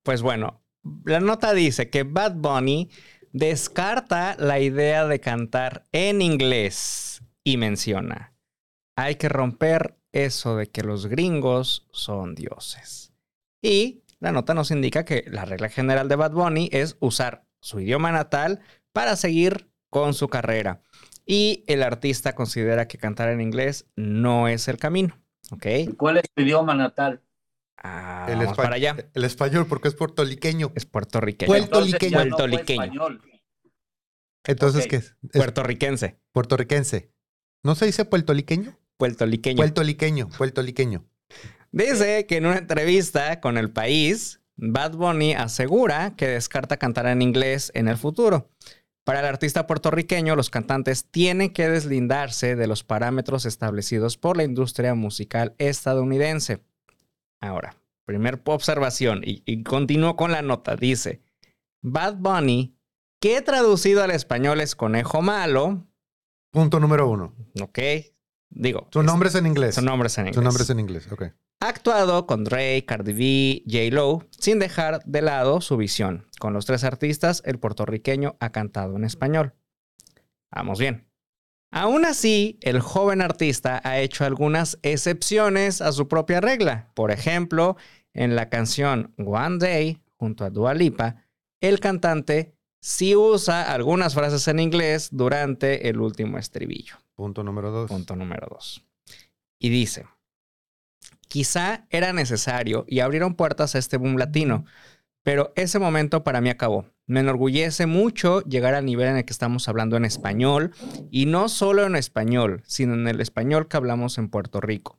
pues bueno, la nota dice que Bad Bunny descarta la idea de cantar en inglés y menciona, hay que romper eso de que los gringos son dioses. Y la nota nos indica que la regla general de Bad Bunny es usar su idioma natal para seguir con su carrera. Y el artista considera que cantar en inglés no es el camino. ¿Ok? ¿Cuál es tu idioma natal? Ah, El, vamos para allá. el español, porque es puertorriqueño. Es puertorriqueño. Puerto- Entonces no español. Entonces. ¿qué es? Es Puertorriquense. puertorriquense. ¿No se dice puertorriqueño? Puertorriqueño. Puertorriqueño, puertorriqueño. Dice que en una entrevista con El País, Bad Bunny asegura que descarta cantar en inglés en el futuro. Para el artista puertorriqueño, los cantantes tienen que deslindarse de los parámetros establecidos por la industria musical estadounidense. Ahora, primer observación, y, y continúo con la nota, dice, Bad Bunny, que traducido al español es conejo malo, Punto número uno. ¿ok? Digo, Su nombre es en inglés. su nombre es en inglés. Su nombre es en inglés, ok. Ha actuado con Drake, Cardi B, J-Lo, sin dejar de lado su visión. Con los tres artistas, el puertorriqueño ha cantado en español. Vamos bien. Aún así, el joven artista ha hecho algunas excepciones a su propia regla. Por ejemplo, en la canción One Day, junto a Dua Lipa, el cantante sí usa algunas frases en inglés durante el último estribillo. Punto número dos. Punto número dos. Y dice, quizá era necesario y abrieron puertas a este boom latino, pero ese momento para mí acabó. Me enorgullece mucho llegar al nivel en el que estamos hablando en español, y no solo en español, sino en el español que hablamos en Puerto Rico.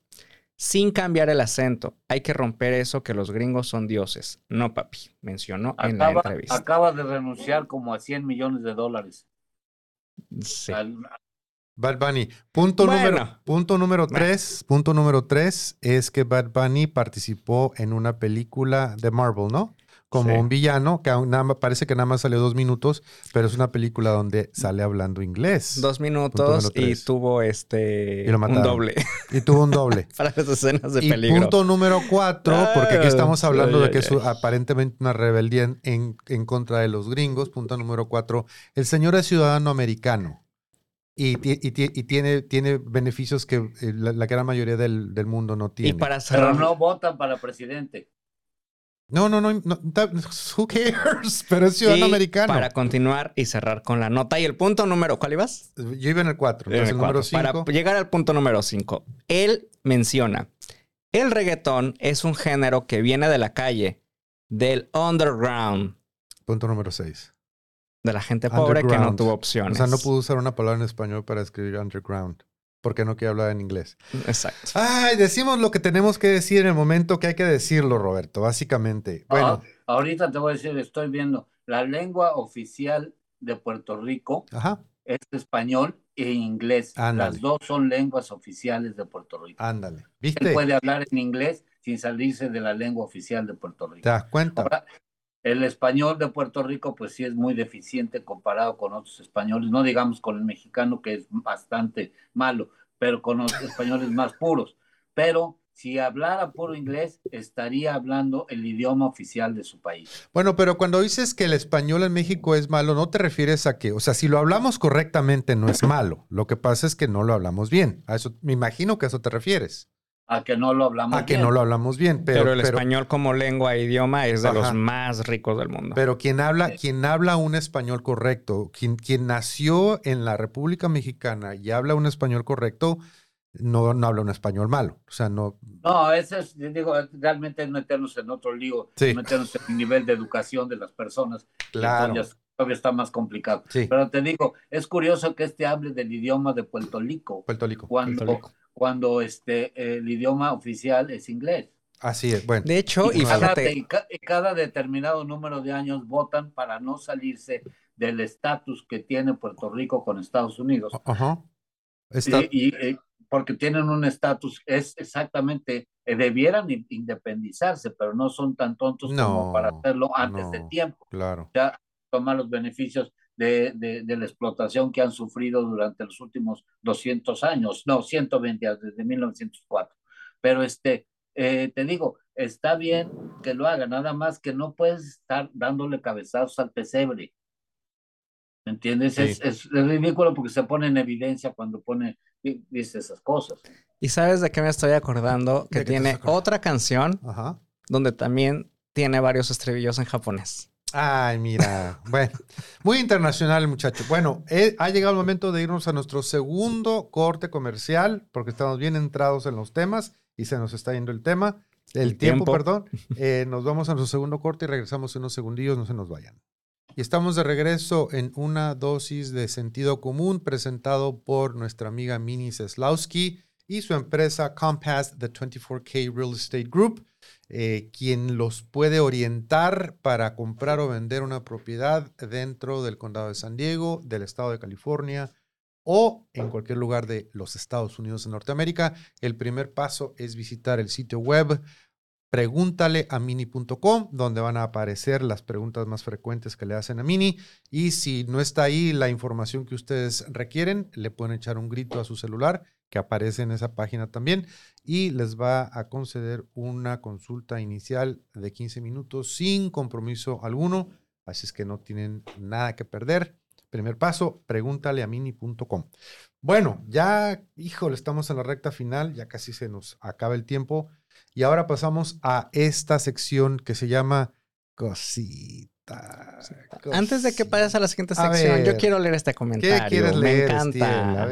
Sin cambiar el acento, hay que romper eso que los gringos son dioses. No, papi, mencionó en la Acaba, entrevista. acaba de renunciar como a 100 millones de dólares. Sí. Al- Bad Bunny. Punto, Bueno. número, punto número Bueno. tres. Punto número tres es que Bad Bunny participó en una película de Marvel, ¿no? Como Sí. un villano, que aún nada parece que nada más salió dos minutos, pero es una película donde sale hablando inglés. Dos minutos y tuvo este Y lo un doble Y tuvo un doble. para las escenas de y peligro. punto número cuatro, porque aquí Ah, estamos hablando de que es aparentemente una rebeldía en, en- en contra de los gringos. Punto número cuatro. El señor es ciudadano americano. Y, ti- y ti- y tiene, tiene beneficios que eh, la, la gran mayoría del, del mundo no tiene. Y para Pero cerrar, no votan para presidente. No, no, no, no, that- who cares? Pero es ciudadano y americano. para continuar y cerrar con la nota. Y el punto número, ¿cuál ibas? Yo iba en el 4, En entonces el el número cuatro. 5. Para llegar al punto número 5, él menciona, el reggaetón es un género que viene de la calle, del underground, Punto número 6. de la gente pobre que no tuvo O opciones. sea, no pudo usar una palabra en español para escribir underground. Porque no quiere hablar en inglés. Exacto. Ay, decimos lo que tenemos que decir en el momento que hay que decirlo, Roberto, básicamente. Bueno, Ah, ahorita te voy a decir, estoy viendo, la lengua oficial de Puerto Rico ajá, es español e inglés. Ándale. Las dos son lenguas oficiales de Puerto Rico. ándale. Él ¿Viste? puede hablar en inglés sin salirse de la lengua oficial de Puerto Rico. ¿Te das cuenta? Ahora, el español de Puerto Rico, pues sí es muy deficiente comparado con otros españoles, no digamos con el mexicano, que es bastante malo, pero con los españoles más puros. Pero si hablara puro inglés, estaría hablando el idioma oficial de su país. Bueno, pero cuando dices que el español en México es malo, no te refieres a que, o sea, si lo hablamos correctamente no es malo. Lo que pasa es que no lo hablamos bien. A eso, me imagino que a eso te refieres. A que no lo hablamos A que bien. no lo hablamos bien. Pero, Pero, el pero- español como lengua e idioma es de Ajá. los más ricos del mundo. Pero quien habla, Sí. quien habla un español correcto, quien, quien nació en la República Mexicana y habla un español correcto, no, no habla un español malo. O sea, no. No, ese es, digo, realmente es meternos en otro lío, Sí. meternos en el nivel de educación de las personas. Claro. entonces todavía está más complicado. Sí. Pero te digo, es curioso que este hable del idioma de Puerto Rico, Puerto Rico. cuando, Puerto Rico. Cuando este, el idioma oficial es inglés. Así es. Bueno. De hecho, Y y cada, fíjate, y ca- y cada determinado número de años votan para no salirse del estatus que tiene Puerto Rico con Estados Unidos. Ajá. Está- Y, y, eh, porque tienen un estatus, es exactamente, eh, debieran in- independizarse, pero no son tan tontos No, como para hacerlo antes de no. tiempo. Claro. Ya tomar los beneficios de, de, de la explotación que han sufrido durante los últimos 200 años, no, 120 años, desde 1904. Pero este, eh, te digo, está bien que lo haga, nada más que no puedes estar dándole cabezazos al pesebre. ¿Me entiendes? Sí. Es, es, es ridículo porque se pone en evidencia cuando pone, di- dice esas cosas. ¿y sabes de qué me estoy acordando? Que ¿De qué te tiene otra canción Ajá. donde también tiene varios estribillos en japonés. Ay, mira. Bueno, muy internacional el muchacho. Bueno, eh, ha llegado el momento de irnos a nuestro segundo corte comercial, porque estamos bien entrados en los temas y se nos está yendo el tema. El, El tiempo, tiempo. perdón. Eh, nos vamos a nuestro segundo corte y regresamos en unos segundillos, no se nos vayan. Y estamos de regreso en una dosis de sentido común presentado por nuestra amiga Mini Seslowski y su empresa Compass, The 24K Real Estate Group, eh, quien los puede orientar para comprar o vender una propiedad dentro del condado de San Diego, del estado de California o en cualquier lugar de los Estados Unidos de Norteamérica. El primer paso es visitar el sitio web pregúntale a mini.com, donde van a aparecer las preguntas más frecuentes que le hacen a Mini. Y si no está ahí la información que ustedes requieren, le pueden echar un grito a su celular, que aparece en esa página también, y les va a conceder una consulta inicial de 15 minutos sin compromiso alguno. Así es que no tienen nada que perder. Primer paso, pregúntale a mini.com. Bueno, ya, híjole, estamos en la recta final, ya casi se nos acaba el tiempo. Y ahora pasamos a esta sección que se llama Antes de que pases a la siguiente sección, yo quiero leer este comentario. quieres Me leer, encanta.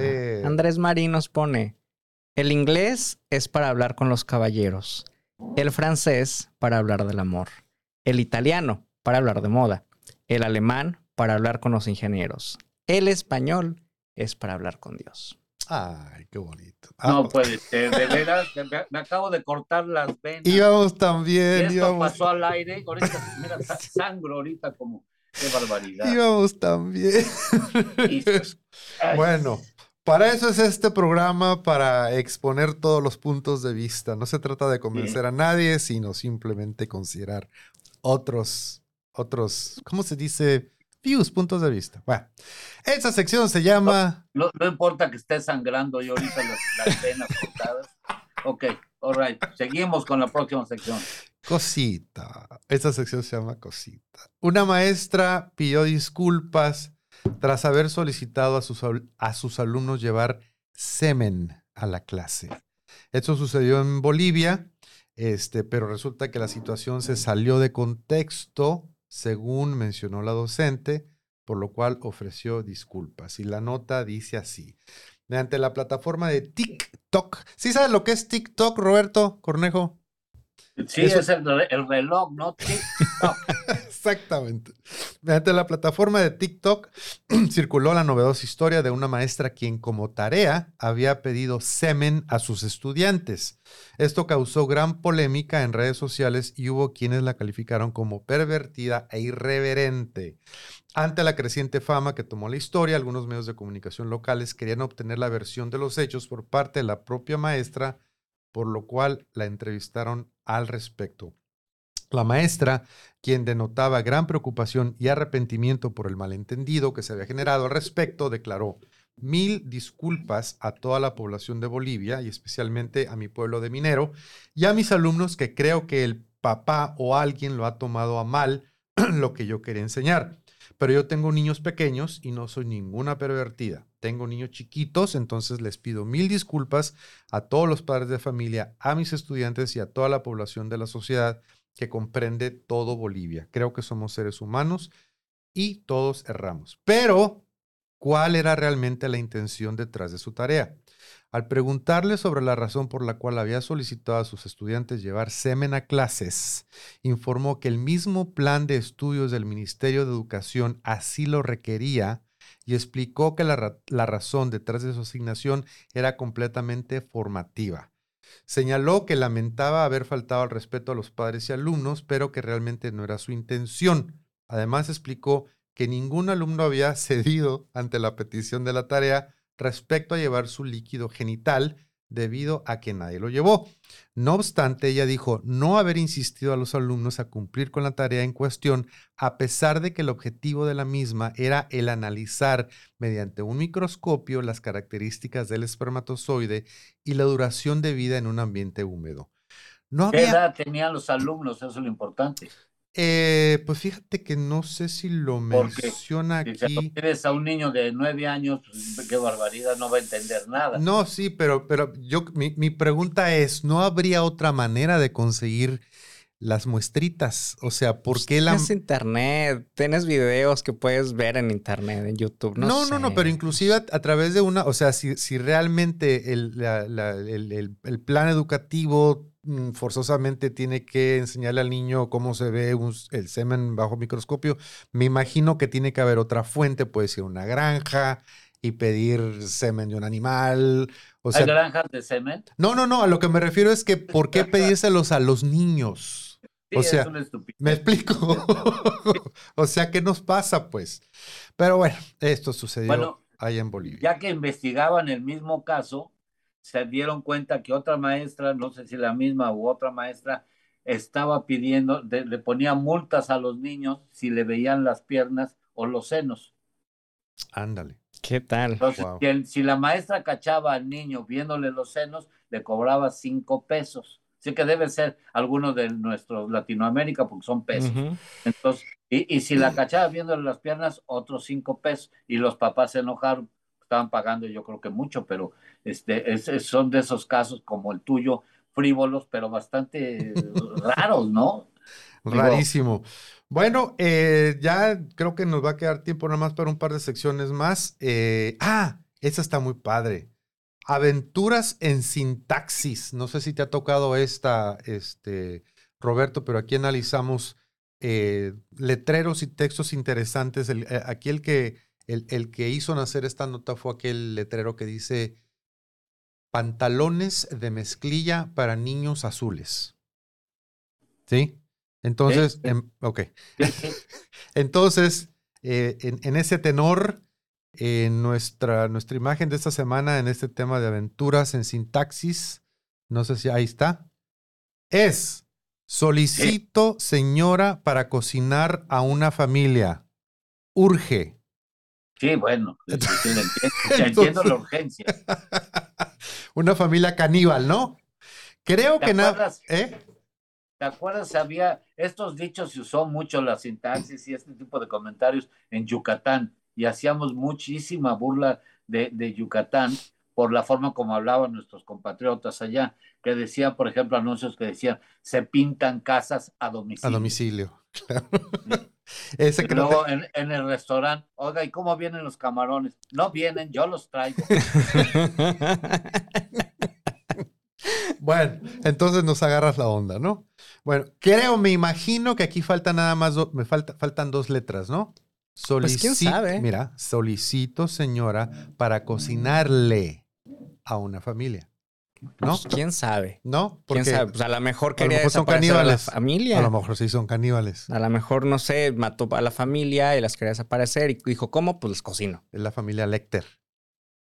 Andrés Marín nos pone: El inglés es para hablar con los caballeros, el francés para hablar del amor, el italiano para hablar de moda, el alemán para hablar con los ingenieros, el español es para hablar con Dios. Ay, qué bonito. Ah, No puede ser, de veras, me, acabo de cortar las venas. íbamos también, Esto íbamos, pasó al aire, ahorita, mira, sa- sangro ahorita como, qué barbaridad. íbamos también. Bueno, para eso es este programa, para exponer todos los puntos de vista. No se trata de convencer a nadie, sino simplemente considerar otros, otros, ¿cómo se dice? Views, puntos de vista. Bueno, esa sección se llama... No, no importa que esté sangrando yo ahorita las, las venas cortadas. Ok, all right. Seguimos con la próxima sección. Cosita. Esta sección se llama Cosita. Una maestra pidió disculpas tras haber solicitado a sus, a sus alumnos llevar semen a la clase. Esto sucedió en Bolivia, este, pero resulta que la situación se salió de contexto, según mencionó la docente, por lo cual ofreció disculpas. Y la nota dice así. Mediante la plataforma de TikTok. ¿Sí sabes lo que es TikTok, Roberto Cornejo? Sí, es el, el, reloj, ¿no? TikTok. Exactamente. Mediante la plataforma de TikTok circuló la novedosa historia de una maestra quien como tarea había pedido semen a sus estudiantes. Esto causó gran polémica en redes sociales y hubo quienes la calificaron como pervertida e irreverente. Ante la creciente fama que tomó la historia, algunos medios de comunicación locales querían obtener la versión de los hechos por parte de la propia maestra, por lo cual la entrevistaron al respecto. La maestra, quien denotaba gran preocupación y arrepentimiento por el malentendido que se había generado al respecto, declaró mil disculpas a toda la población de Bolivia y especialmente a mi pueblo de Minero y a mis alumnos que creo que el papá o alguien lo ha tomado a mal lo que yo quería enseñar. Pero yo tengo niños pequeños y no soy ninguna pervertida. Tengo niños chiquitos, entonces les pido mil disculpas a todos los padres de familia, a mis estudiantes y a toda la población de la sociedad que comprende todo Bolivia. Creo que somos seres humanos y todos erramos. Pero, ¿cuál era realmente la intención detrás de su tarea? Al preguntarle sobre la razón por la cual había solicitado a sus estudiantes llevar semen a clases, informó que el mismo plan de estudios del Ministerio de Educación así lo requería y explicó que la, la razón detrás de su asignación era completamente formativa. Señaló que lamentaba haber faltado al respeto a los padres y alumnos, pero que realmente no era su intención. Además explicó que ningún alumno había cedido ante la petición de la tarea respecto a llevar su líquido genital debido a que nadie lo llevó. No obstante, ella dijo no haber insistido a los alumnos a cumplir con la tarea en cuestión, a pesar de que el objetivo de la misma era el analizar mediante un microscopio las características del espermatozoide y la duración de vida en un ambiente húmedo. No ¿Qué edad tenían los alumnos? Eso es lo importante. Eh, pues fíjate que no sé si lo menciona aquí. Si tienes a un niño de nueve años, pues, qué barbaridad, no va a entender nada. No, sí, pero, pero yo, mi, mi pregunta es, ¿no habría otra manera de conseguir las muestritas? O sea, ¿por pues qué la... Tienes internet, tienes videos que puedes ver en internet, en YouTube. No, no, no, no, pero inclusive a, través de una, o sea, si, si realmente el, el, el plan educativo Mm, forzosamente tiene que enseñarle al niño cómo se ve el semen bajo microscopio. Me imagino que tiene que haber otra fuente, puede ser una granja y pedir semen de un animal. O ¿Hay granjas de semen? No, no, no. A lo que me refiero es que ¿por qué pedírselos a los niños? O sea, me explico. o sea, ¿qué nos pasa, pues? Pero bueno, esto sucedió ahí en Bolivia. Ya que investigaban el mismo caso, se dieron cuenta que otra maestra, no sé si la misma u otra maestra, estaba pidiendo, le ponía multas a los niños si le veían las piernas o los senos. Ándale. ¿Qué tal? Entonces, si, la maestra cachaba al niño viéndole los senos, le cobraba cinco pesos. Así que debe ser alguno de nuestros Latinoamérica, porque son pesos. Entonces, y, y, si la cachaba viéndole las piernas, otros cinco pesos. Y los papás se enojaron estaban pagando yo creo que mucho, pero este, son de esos casos como el tuyo, frívolos, pero bastante raros, ¿no? Rarísimo. Bueno, eh, ya creo que nos va a quedar tiempo nada más para un par de secciones más. Eh, ah, esa está muy padre. Aventuras en sintaxis. No sé si te ha tocado esta, este, Roberto, pero aquí analizamos eh, letreros y textos interesantes. aquí el que el, que hizo nacer esta nota fue aquel letrero que dice pantalones de mezclilla para niños azules. ¿Sí? Entonces, em, ok. Entonces, eh, en, ese tenor, nuestra, nuestra imagen de esta semana, en este tema de aventuras en sintaxis, no sé si ahí está, es Solicito, señora, para cocinar a una familia. Urge. Sí, bueno, sí, entiendo, entiendo la urgencia. una familia caníbal, ¿no? Creo ¿Te que nada. ¿Eh? ¿Te acuerdas? Había estos dichos se usó mucho la sintaxis y este tipo de comentarios en Yucatán y hacíamos muchísima burla de, de Yucatán por la forma como hablaban nuestros compatriotas allá, que decían, por ejemplo, anuncios que decían, se pintan casas a domicilio. A domicilio. claro. Ese que luego te- en, en el restaurante, oiga, ¿y cómo vienen los camarones? No vienen, yo los traigo. Bueno, entonces nos agarras la onda, ¿no? Bueno, creo, me imagino que aquí falta nada más, do- me falta, faltan dos letras, ¿no? Pues, quién sabe. Mira, solicito, señora, para cocinarle a una familia. ¿No? Pues, ¿Quién sabe? ¿No? ¿Quién Porque sabe? Pues a lo mejor a lo quería mejor son desaparecer a la caníbales. familia. a lo mejor sí son caníbales. A lo mejor, no sé, mató a la familia y las quería desaparecer y dijo, ¿cómo? Pues les cocino. Es la familia Lecter.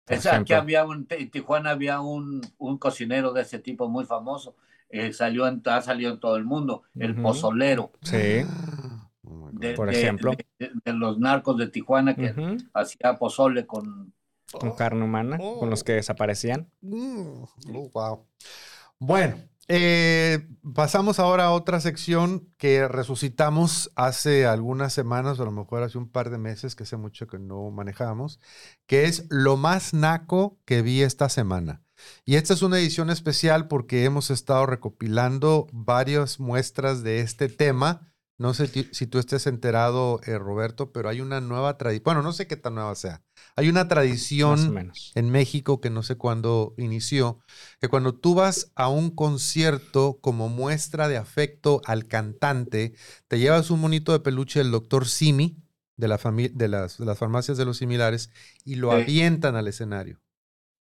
Es- aquí había un, en Tijuana había un, un cocinero de ese tipo muy famoso, eh, salió en, ha salido en todo el mundo, el Ujú. pozolero. Sí. Oh de, Por de- ejemplo. de, de los narcos de Tijuana que Ujú. hacía pozole con Con carne humana, con los que desaparecían. Mm, oh, wow. Bueno, eh, pasamos ahora a otra sección que resucitamos hace algunas semanas, o a lo mejor hace un par de meses, que hace mucho que no manejamos, que es lo más naco que vi esta semana. Y esta es una edición especial porque hemos estado recopilando varias muestras de este tema. No sé si tú estés enterado, eh, Roberto, pero hay una nueva tradición. Bueno, no sé qué tan nueva sea. Hay una tradición menos. en México, que no sé cuándo inició, que cuando tú vas a un concierto como muestra de afecto al cantante, te llevas un monito de peluche del doctor Simi, de, la fami- de, las, de las farmacias de los similares, y lo Sí. avientan al escenario.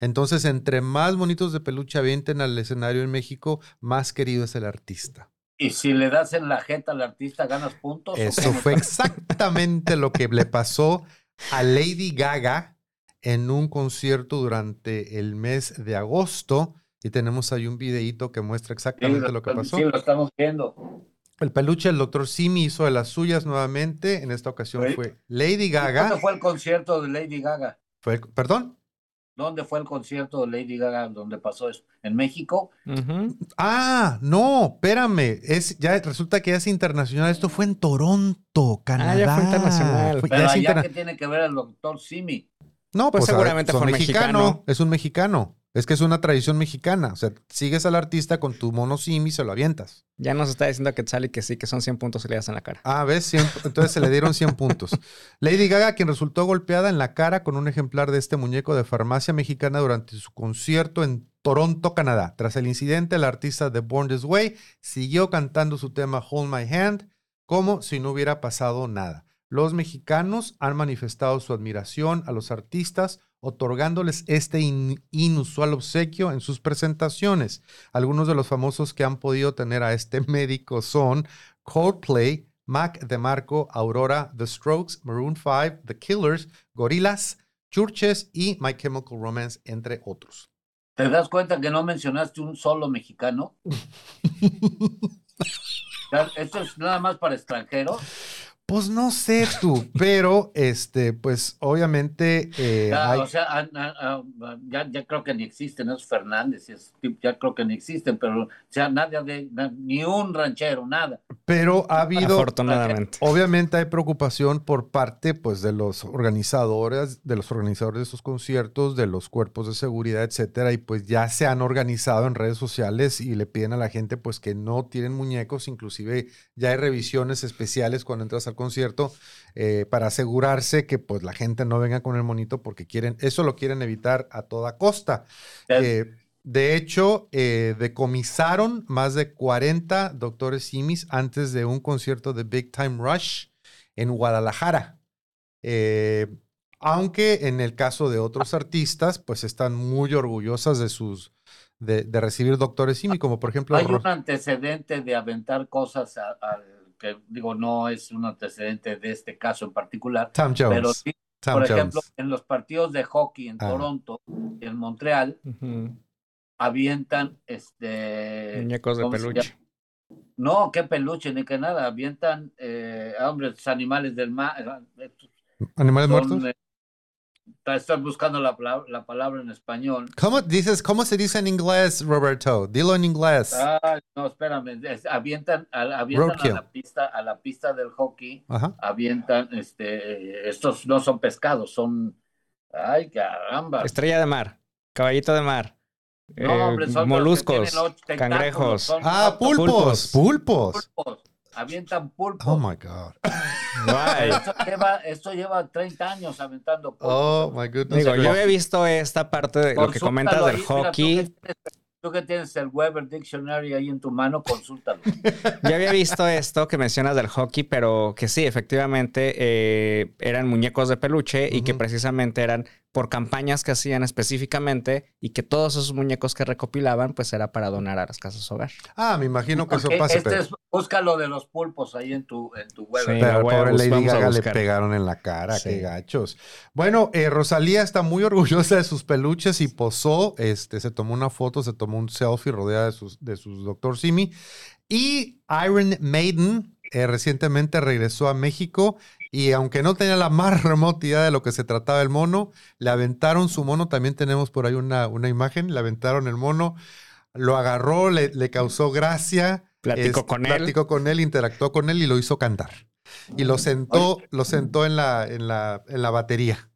Entonces, entre más monitos de peluche avienten al escenario en México, más querido es el artista. Y si le das en la jeta al artista ganas puntos. ¿o Eso fue exactamente lo que le pasó a Lady Gaga en un concierto durante el mes de agosto. Y tenemos ahí un videíto que muestra Sí, exactamente lo que pasó. sí, lo estamos viendo. El peluche, el doctor Simi hizo de las suyas nuevamente. En esta ocasión Sí. fue Lady ¿Y Gaga. ¿Dónde fue el concierto de Lady Gaga? Fue perdón. ¿Dónde fue el concierto de Lady Gaga donde pasó eso? ¿En México? Ah, no, espérame. Es, ya resulta que ya es internacional. Esto fue en Toronto, Canadá. Ah, ya fue internacional. Fue- Pero allá interna- que tiene que ver el doctor Simi. No, Pues pues, ver, seguramente son fue un mexicano. mexicano. Es un mexicano. Es que es una tradición mexicana. O sea, sigues al artista con tu mono simi y se lo avientas. Ya nos está diciendo que sale que sí, que son 100 puntos y le das en la cara. Ah, ¿ves? 100 entonces se le dieron 100 puntos. Lady Gaga, quien resultó golpeada en la cara con un ejemplar de este muñeco de farmacia mexicana durante su concierto en Toronto, Canadá. Tras el incidente, el artista de Born This Way siguió cantando su tema Hold My Hand como si no hubiera pasado nada. Los mexicanos han manifestado su admiración a los artistas, otorgándoles este in- inusual obsequio en sus presentaciones. Algunos de los famosos que han podido tener a este médico son Coldplay, Mac DeMarco, Aurora, The Strokes, Maroon 5, The Killers, Gorillaz, Churches y My Chemical Romance, entre otros. ¿Te das cuenta que no mencionaste un solo mexicano? ¿Esto es nada más para extranjeros? Pues no sé tú, pero este, pues obviamente eh, Ya, hay- O sea, ah, ah, ah, ya, ya creo que ni existen esos Fernández, esos ya creo que ni existen, pero o sea, nadie de, na- ni un ranchero, nada. pero ha habido Afortunadamente. Obviamente hay preocupación por parte pues, de los organizadores, de los organizadores de estos conciertos, de los cuerpos de seguridad, etcétera, y pues ya se han organizado en redes sociales y le piden a la gente pues que no tiren muñecos, inclusive ya hay revisiones especiales cuando entras al concierto eh, para asegurarse que pues la gente no venga con el monito porque quieren, eso lo quieren evitar a toda costa. Eh, de hecho, eh, decomisaron más de 40 doctores simis antes de un concierto de Big Time Rush en Guadalajara. Aunque en el caso de otros artistas, pues están muy orgullosas de sus de, de recibir doctores simi, como por ejemplo Hay un antecedente de aventar cosas a- a- que digo, no es un antecedente de este caso en particular, Sam Jones. pero sí, por Jones. ejemplo, en los partidos de hockey en Ah. Toronto y en Montreal, avientan este Muñecos de ¿cómo se peluche. No, qué peluche, ni que nada. Avientan eh, hombres, animales del mar. eh, ¿Animales son, muertos? eh, Estoy buscando la, la palabra en español. ¿Cómo, dices, ¿Cómo se dice en inglés, Roberto? Dilo en inglés. Ah, no, espérame. es- avientan a, avientan a la pista, a la pista del hockey. Ajá. Avientan, este, estos no son pescados, son. Ay, caramba. Estrella de mar, caballito de mar, No, eh, hombre, son los que moluscos, cangrejos. son Ah, pulpos. Pulpos. pulpos. Avientan pulpos. Oh my God. Esto lleva, esto lleva 30 años aventando pulpos. Oh my goodness. Digo, yo había visto esta parte de lo que comentas del ahí, mira, hockey. Tú que, tienes, tú que tienes el Weber Dictionary ahí en tu mano, consúltalo. Ya había visto esto que mencionas del hockey, pero que sí, efectivamente eh, eran muñecos de peluche y que Ujú. precisamente eran por campañas que hacían específicamente y que todos esos muñecos que recopilaban pues era para donar a las casas hogar. Ah, me imagino que eso pasa. este pero, es, busca lo de los pulpos ahí en tu, en tu. Sí. pero pobre Lady Gaga le pegaron en la cara. Sí. Qué gachos. Bueno, eh, Rosalía está muy orgullosa de sus peluches y posó. Este, se tomó una foto, se tomó un selfie rodeada de sus, de sus Dr. Simi. Y Iron Maiden eh, recientemente regresó a México y aunque no tenía la más remota idea de lo que se trataba el mono, le aventaron su mono. También tenemos por ahí una, una imagen. Le aventaron el mono, lo agarró, le, le causó gracia. Platicó es- con él. Platicó con él, interactuó con él y lo hizo cantar. Y lo sentó, lo sentó en la, en la, en la batería.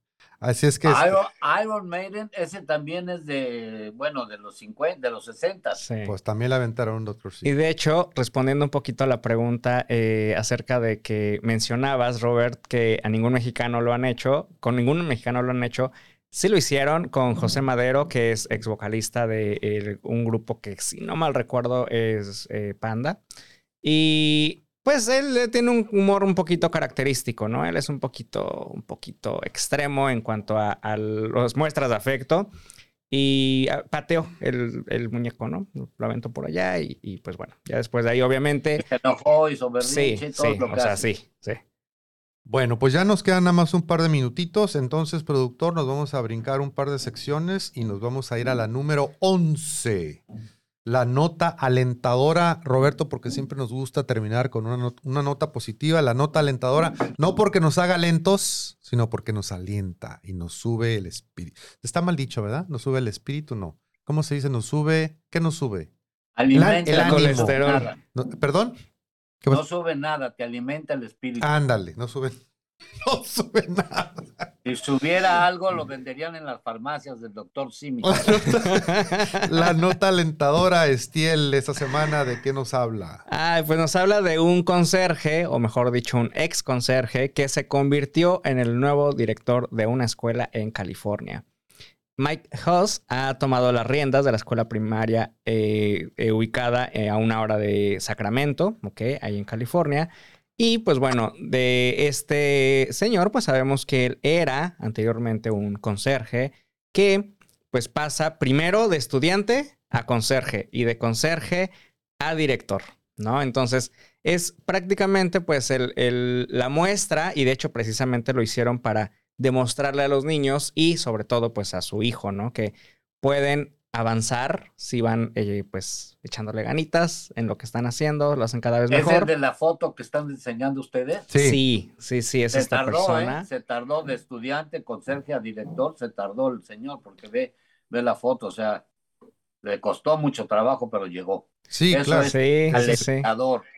Así es que es- Iron, Iron Maiden, ese también es de, bueno, de los 50, de los 60. Sí. pues también le aventaron un Dr. Y de hecho, respondiendo un poquito a la pregunta eh, acerca de que mencionabas, Robert, que a ningún mexicano lo han hecho, con ningún mexicano lo han hecho, sí lo hicieron con José Madero, que es ex vocalista de el- un grupo que, si no mal recuerdo, es eh, Panda. Y pues él eh, tiene un humor un poquito característico, ¿no? Él es un poquito, un poquito extremo en cuanto a, a las muestras de afecto. Y ah, pateó el, el muñeco, ¿no? Lo aventó por allá y, y, pues bueno, ya después de ahí obviamente... Se enojó, hizo Sí, berrinche, todo sí, lo o que sea, hace. sí, sí. Bueno, pues ya nos quedan nada más un par de minutitos. Entonces, productor, nos vamos a brincar un par de secciones y nos vamos a ir a la número 11. La nota alentadora, Roberto, porque siempre nos gusta terminar con una, not- una nota positiva. La nota alentadora, no porque nos haga lentos, sino porque nos alienta y nos sube el espíritu. Está mal dicho, ¿verdad? Nos sube el espíritu, no. ¿Cómo se dice? Nos sube. ¿Qué nos sube? Alimenta el ánimo. Colesterol. No- ¿Perdón? ¿Qué No sube nada, te alimenta el espíritu. Ándale, no sube. No sube nada. Si subiera algo, lo venderían en las farmacias del doctor Simi. La nota alentadora, Estiel, esta semana, ¿de qué nos habla? Ah, pues nos habla de un conserje, o mejor dicho, un ex conserje, que se convirtió en el nuevo director de una escuela en California. Mike Huss ha tomado las riendas de la escuela primaria eh, eh, ubicada eh, a una hora de Sacramento, ¿ok? Ahí en California. Y pues bueno, de este señor, pues sabemos que él era anteriormente un conserje que pues pasa primero de estudiante a conserje y de conserje a director, ¿no? Entonces es prácticamente pues el, el- la muestra y de hecho precisamente lo hicieron para demostrarle a los niños y sobre todo pues a su hijo, ¿no? Que pueden avanzar si van eh, pues echándole ganitas en lo que están haciendo, lo hacen cada vez ¿Es el mejor. de la foto que están enseñando ustedes? Sí. Sí, sí, sí, es se esta tardó, persona. ¿eh? Se tardó de estudiante, conserje a director, se tardó el señor, porque ve, ve la foto, o sea, le costó mucho trabajo, pero llegó. Sí, Eso claro. es Sí, sí.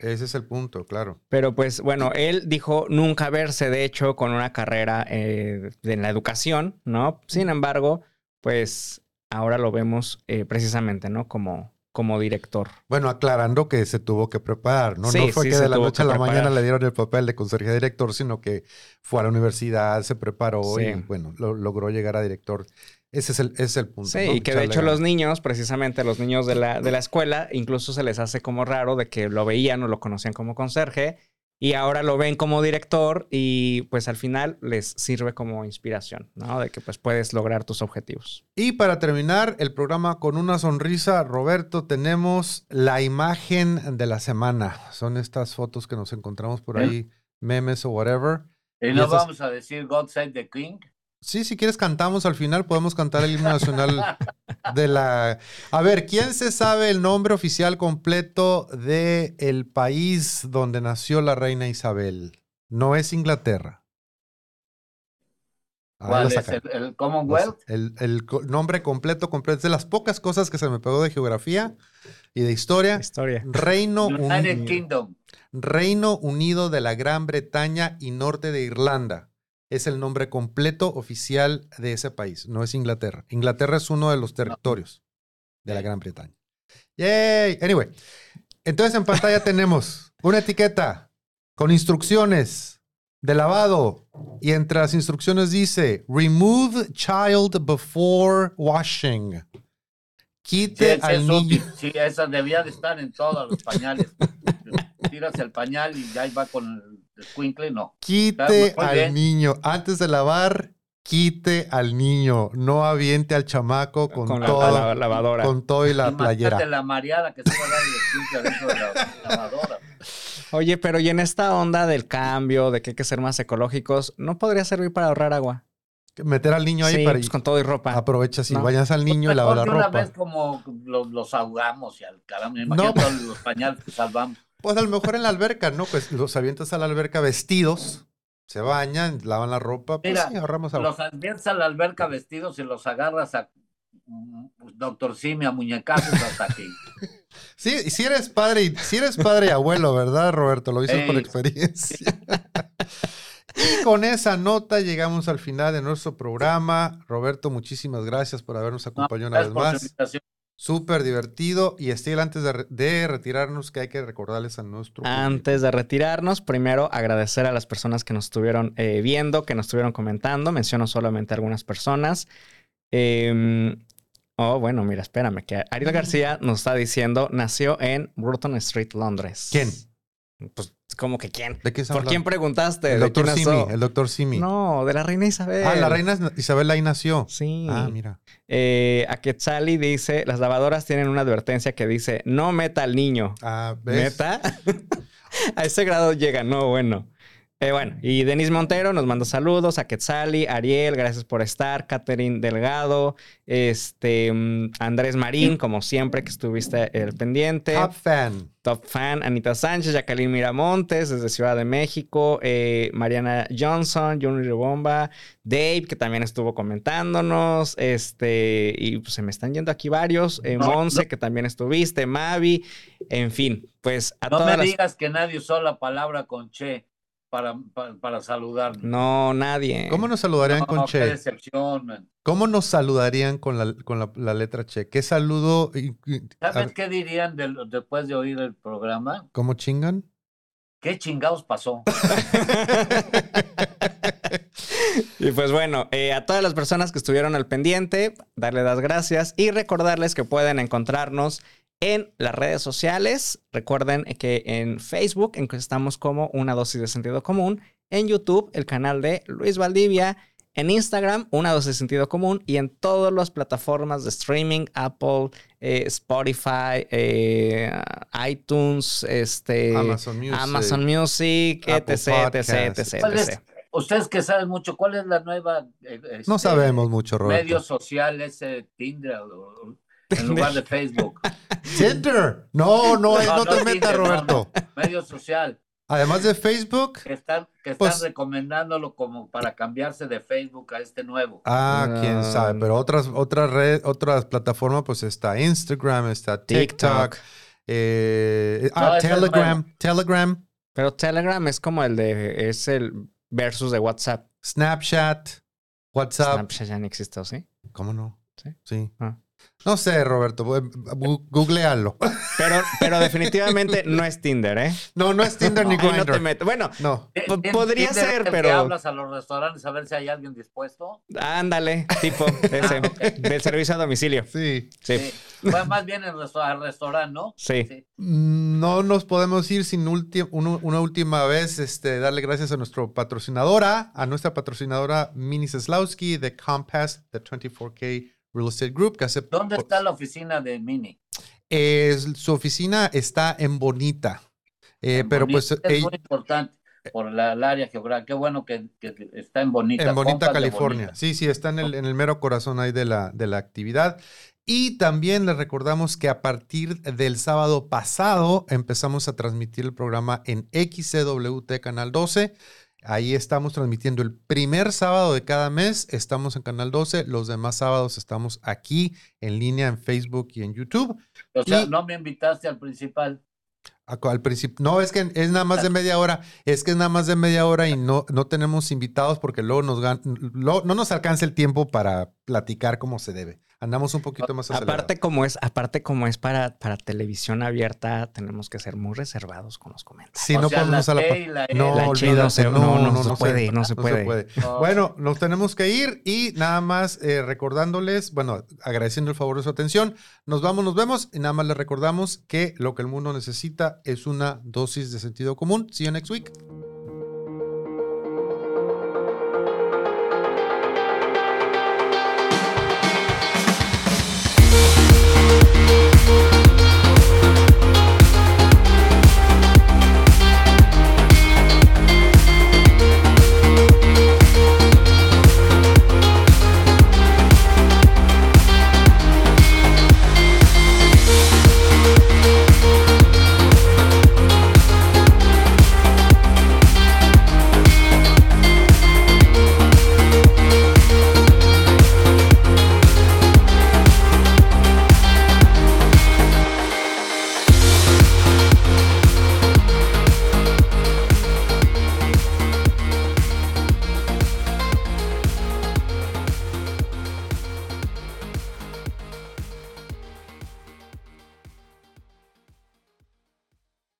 Ese es el punto, claro. Pero pues bueno, él dijo nunca verse, de hecho, con una carrera eh, en la educación, ¿no? Sin embargo, pues ahora lo vemos eh, precisamente, ¿no? Como, como director. Bueno, aclarando que se tuvo que preparar, ¿no? Sí, no fue sí, que de la noche a la preparar. mañana le dieron el papel de conserje director, sino que fue a la universidad, se preparó Sí. y, bueno, lo- logró llegar a director. Ese es el, ese es el punto. Sí, ¿no? y que de hecho los niños, precisamente los niños de la, de la escuela, incluso se les hace como raro de que lo veían o lo conocían como conserje y ahora lo ven como director y pues al final les sirve como inspiración, ¿no? De que pues puedes lograr tus objetivos. Y para terminar el programa con una sonrisa, Roberto, tenemos la imagen de la semana. Son estas fotos que nos encontramos por ¿Eh? ahí, memes o whatever. Y Y no esas- vamos a decir God Save the King. Sí, si quieres cantamos al final, podemos cantar el himno nacional de la... A ver, ¿quién se sabe el nombre oficial completo de el país donde nació la reina Isabel? No es Inglaterra. ¿Cuál es el, el Commonwealth? El, nombre completo, completo. Es de las pocas cosas que se me pegó de geografía y de historia. Historia. Reino United Unido. Kingdom. Reino Unido de la Gran Bretaña y Norte de Irlanda. Es el nombre completo oficial de ese país, no es Inglaterra. Inglaterra es uno de los territorios de la Gran Bretaña. Yay. Anyway, entonces en pantalla tenemos una etiqueta con instrucciones de lavado y entre las instrucciones dice remove child before washing. Sí, Quite ese al niño. Sí, esa debía de estar en todos los pañales. Tiras el pañal y ya va con el squinkle, no. Quite al bien. niño. Antes de lavar, quite al niño. No aviente al chamaco con, Con la, todo, la lavadora. con todo y la Imagínate playera. la mareada que se va a dar el squinkle dentro de la lavadora. Oye, pero y en esta onda del cambio, de que hay que ser más ecológicos, ¿no podría servir para ahorrar agua? Meter al niño ahí sí, para pues con todo y ropa. aprovecha si No. vayas al niño y lava la de una ropa. vez como los, los ahogamos y al caramba, imagínate No. todos los pañales que salvamos. Pues a lo mejor en la alberca, ¿no? Pues los avientas a la alberca vestidos, se bañan, lavan la ropa, pues Mira, sí, ahorramos agua. Los avientas a la alberca vestidos y los agarras a mm, Doctor Simi a muñecazos hasta que Sí, y si eres padre, y- si eres padre y abuelo, ¿verdad, Roberto? Lo dices por Ey. experiencia. y con esa nota llegamos al final de nuestro programa. Roberto, muchísimas gracias por habernos acompañado una vez por más. Súper divertido. Y Estil, antes de, re- de retirarnos, que hay que recordarles a nuestro. público. Antes de retirarnos, primero agradecer a las personas que nos estuvieron eh, viendo, que nos estuvieron comentando. Menciono solamente algunas personas. Em, oh, bueno, mira, espérame, que Ariel García nos está diciendo, nació en Burton Street, Londres. ¿Quién? Pues, ¿cómo que quién? ¿De qué ¿Por quién preguntaste? El ¿De doctor Simi. nació? El doctor Simi. No, de la reina Isabel. Ah, la reina Isabel ahí nació. Sí. Ah, mira. Eh, a Quetzali dice, las lavadoras tienen una advertencia que dice, no meta al niño. Ah, ¿ves? ¿Meta? a ese grado llega, no, bueno. Eh, bueno, y Denis Montero nos manda saludos a Quetzali, Ariel, gracias por estar, Catherine Delgado, este mm, Andrés Marín, como siempre que estuviste el pendiente. Top fan. Top fan, Anita Sánchez, Jacqueline Miramontes desde Ciudad de México, eh, Mariana Johnson, Junior Bomba, Dave, que también estuvo comentándonos, este, y pues se me están yendo aquí varios, eh, No, Monse, no. que también estuviste, Mavi, en fin, pues a No me las... digas que nadie usó la palabra con che para, para, para saludarme. No, nadie. ¿Cómo nos saludarían No, con Che? decepción, man. ¿Cómo nos saludarían con la, con la, la letra Che? ¿Qué saludo? y- ¿Sabes qué dirían después de oír el programa? ¿Cómo chingan? ¿Qué chingados pasó? Y pues bueno, eh, a todas las personas que estuvieron al pendiente, darle las gracias y recordarles que pueden encontrarnos en las redes sociales. Recuerden que en Facebook en que estamos como una dosis de sentido común, en YouTube el canal de Luis Valdivia, en Instagram una dosis de sentido común y en todas las plataformas de streaming, Apple, eh, Spotify, eh, iTunes, este, Amazon Music. Amazon Music, etc, etc, etc, ¿Cuál es- etc. Ustedes que saben mucho, ¿cuál es la nueva eh, No este, sabemos mucho, Roberto. medio social ese Tinder o- en lugar de Facebook? Tinder. No, no, No, no, no te metas, no, Roberto. Medio social. Además de Facebook. Que están, que están Pues- recomendándolo como para cambiarse de Facebook a este nuevo. Ah, quién Ah. sabe. Pero otras, otras redes, otras plataformas, pues está Instagram, está TikTok, TikTok. eh, ah, No, ese es Telegram, Telegram, Pero Telegram es como el de, es el versus de WhatsApp. Snapchat, WhatsApp. Snapchat ya no existe, ¿o sí? ¿Cómo no? Sí. Sí. Ah. No sé, Roberto. bu- Googlealo. Pero, pero definitivamente no es Tinder, ¿eh? No, no es Tinder ni Ahí no te Grindr. metes. Bueno, No. Podría Tinder ser, el que pero- hablas a los restaurantes a ver si hay alguien dispuesto. ándale, tipo ese, del servicio a domicilio. Sí. Sí, más bien al restaurante, ¿no? sí. No nos podemos ir sin uno- una última vez este, darle gracias a nuestra patrocinadora, a nuestra patrocinadora Mini Seslowski de Compass, de 24K Real Estate Group, que hace... ¿Dónde está la oficina de Mini? Su oficina está en Bonita. Eh, En pero Bonita. pues Es muy importante por la, el área geográfica. Qué bueno que, que está en Bonita. en Bonita, California. Bonita. Sí, sí, está en el, en el mero corazón ahí de la, de la actividad. Y también les recordamos que a partir del sábado pasado empezamos a transmitir el programa en XCWT Canal 12. Ahí estamos transmitiendo el primer sábado de cada mes. Estamos en Canal 12. Los demás sábados estamos aquí en línea en Facebook y en YouTube. O sea, Y- no me invitaste al principal. Al principio, no, es que es nada más de media hora, es que es nada más de media hora y no, no tenemos invitados porque luego nos gan- lo- no nos alcanza el tiempo para platicar como se debe. Andamos un poquito más acelerados. Aparte como es, aparte como es para, para televisión abierta, tenemos que ser muy reservados con los comentarios. Sí, O no sea, podemos la a la la E. No, La no se- olvídate, no, no se puede, no se puede. No. Bueno, nos tenemos que ir y nada más eh, recordándoles, bueno, agradeciendo el favor de su atención. Nos vamos, nos vemos y nada más les recordamos que lo que el mundo necesita es una dosis de sentido común. See you next week.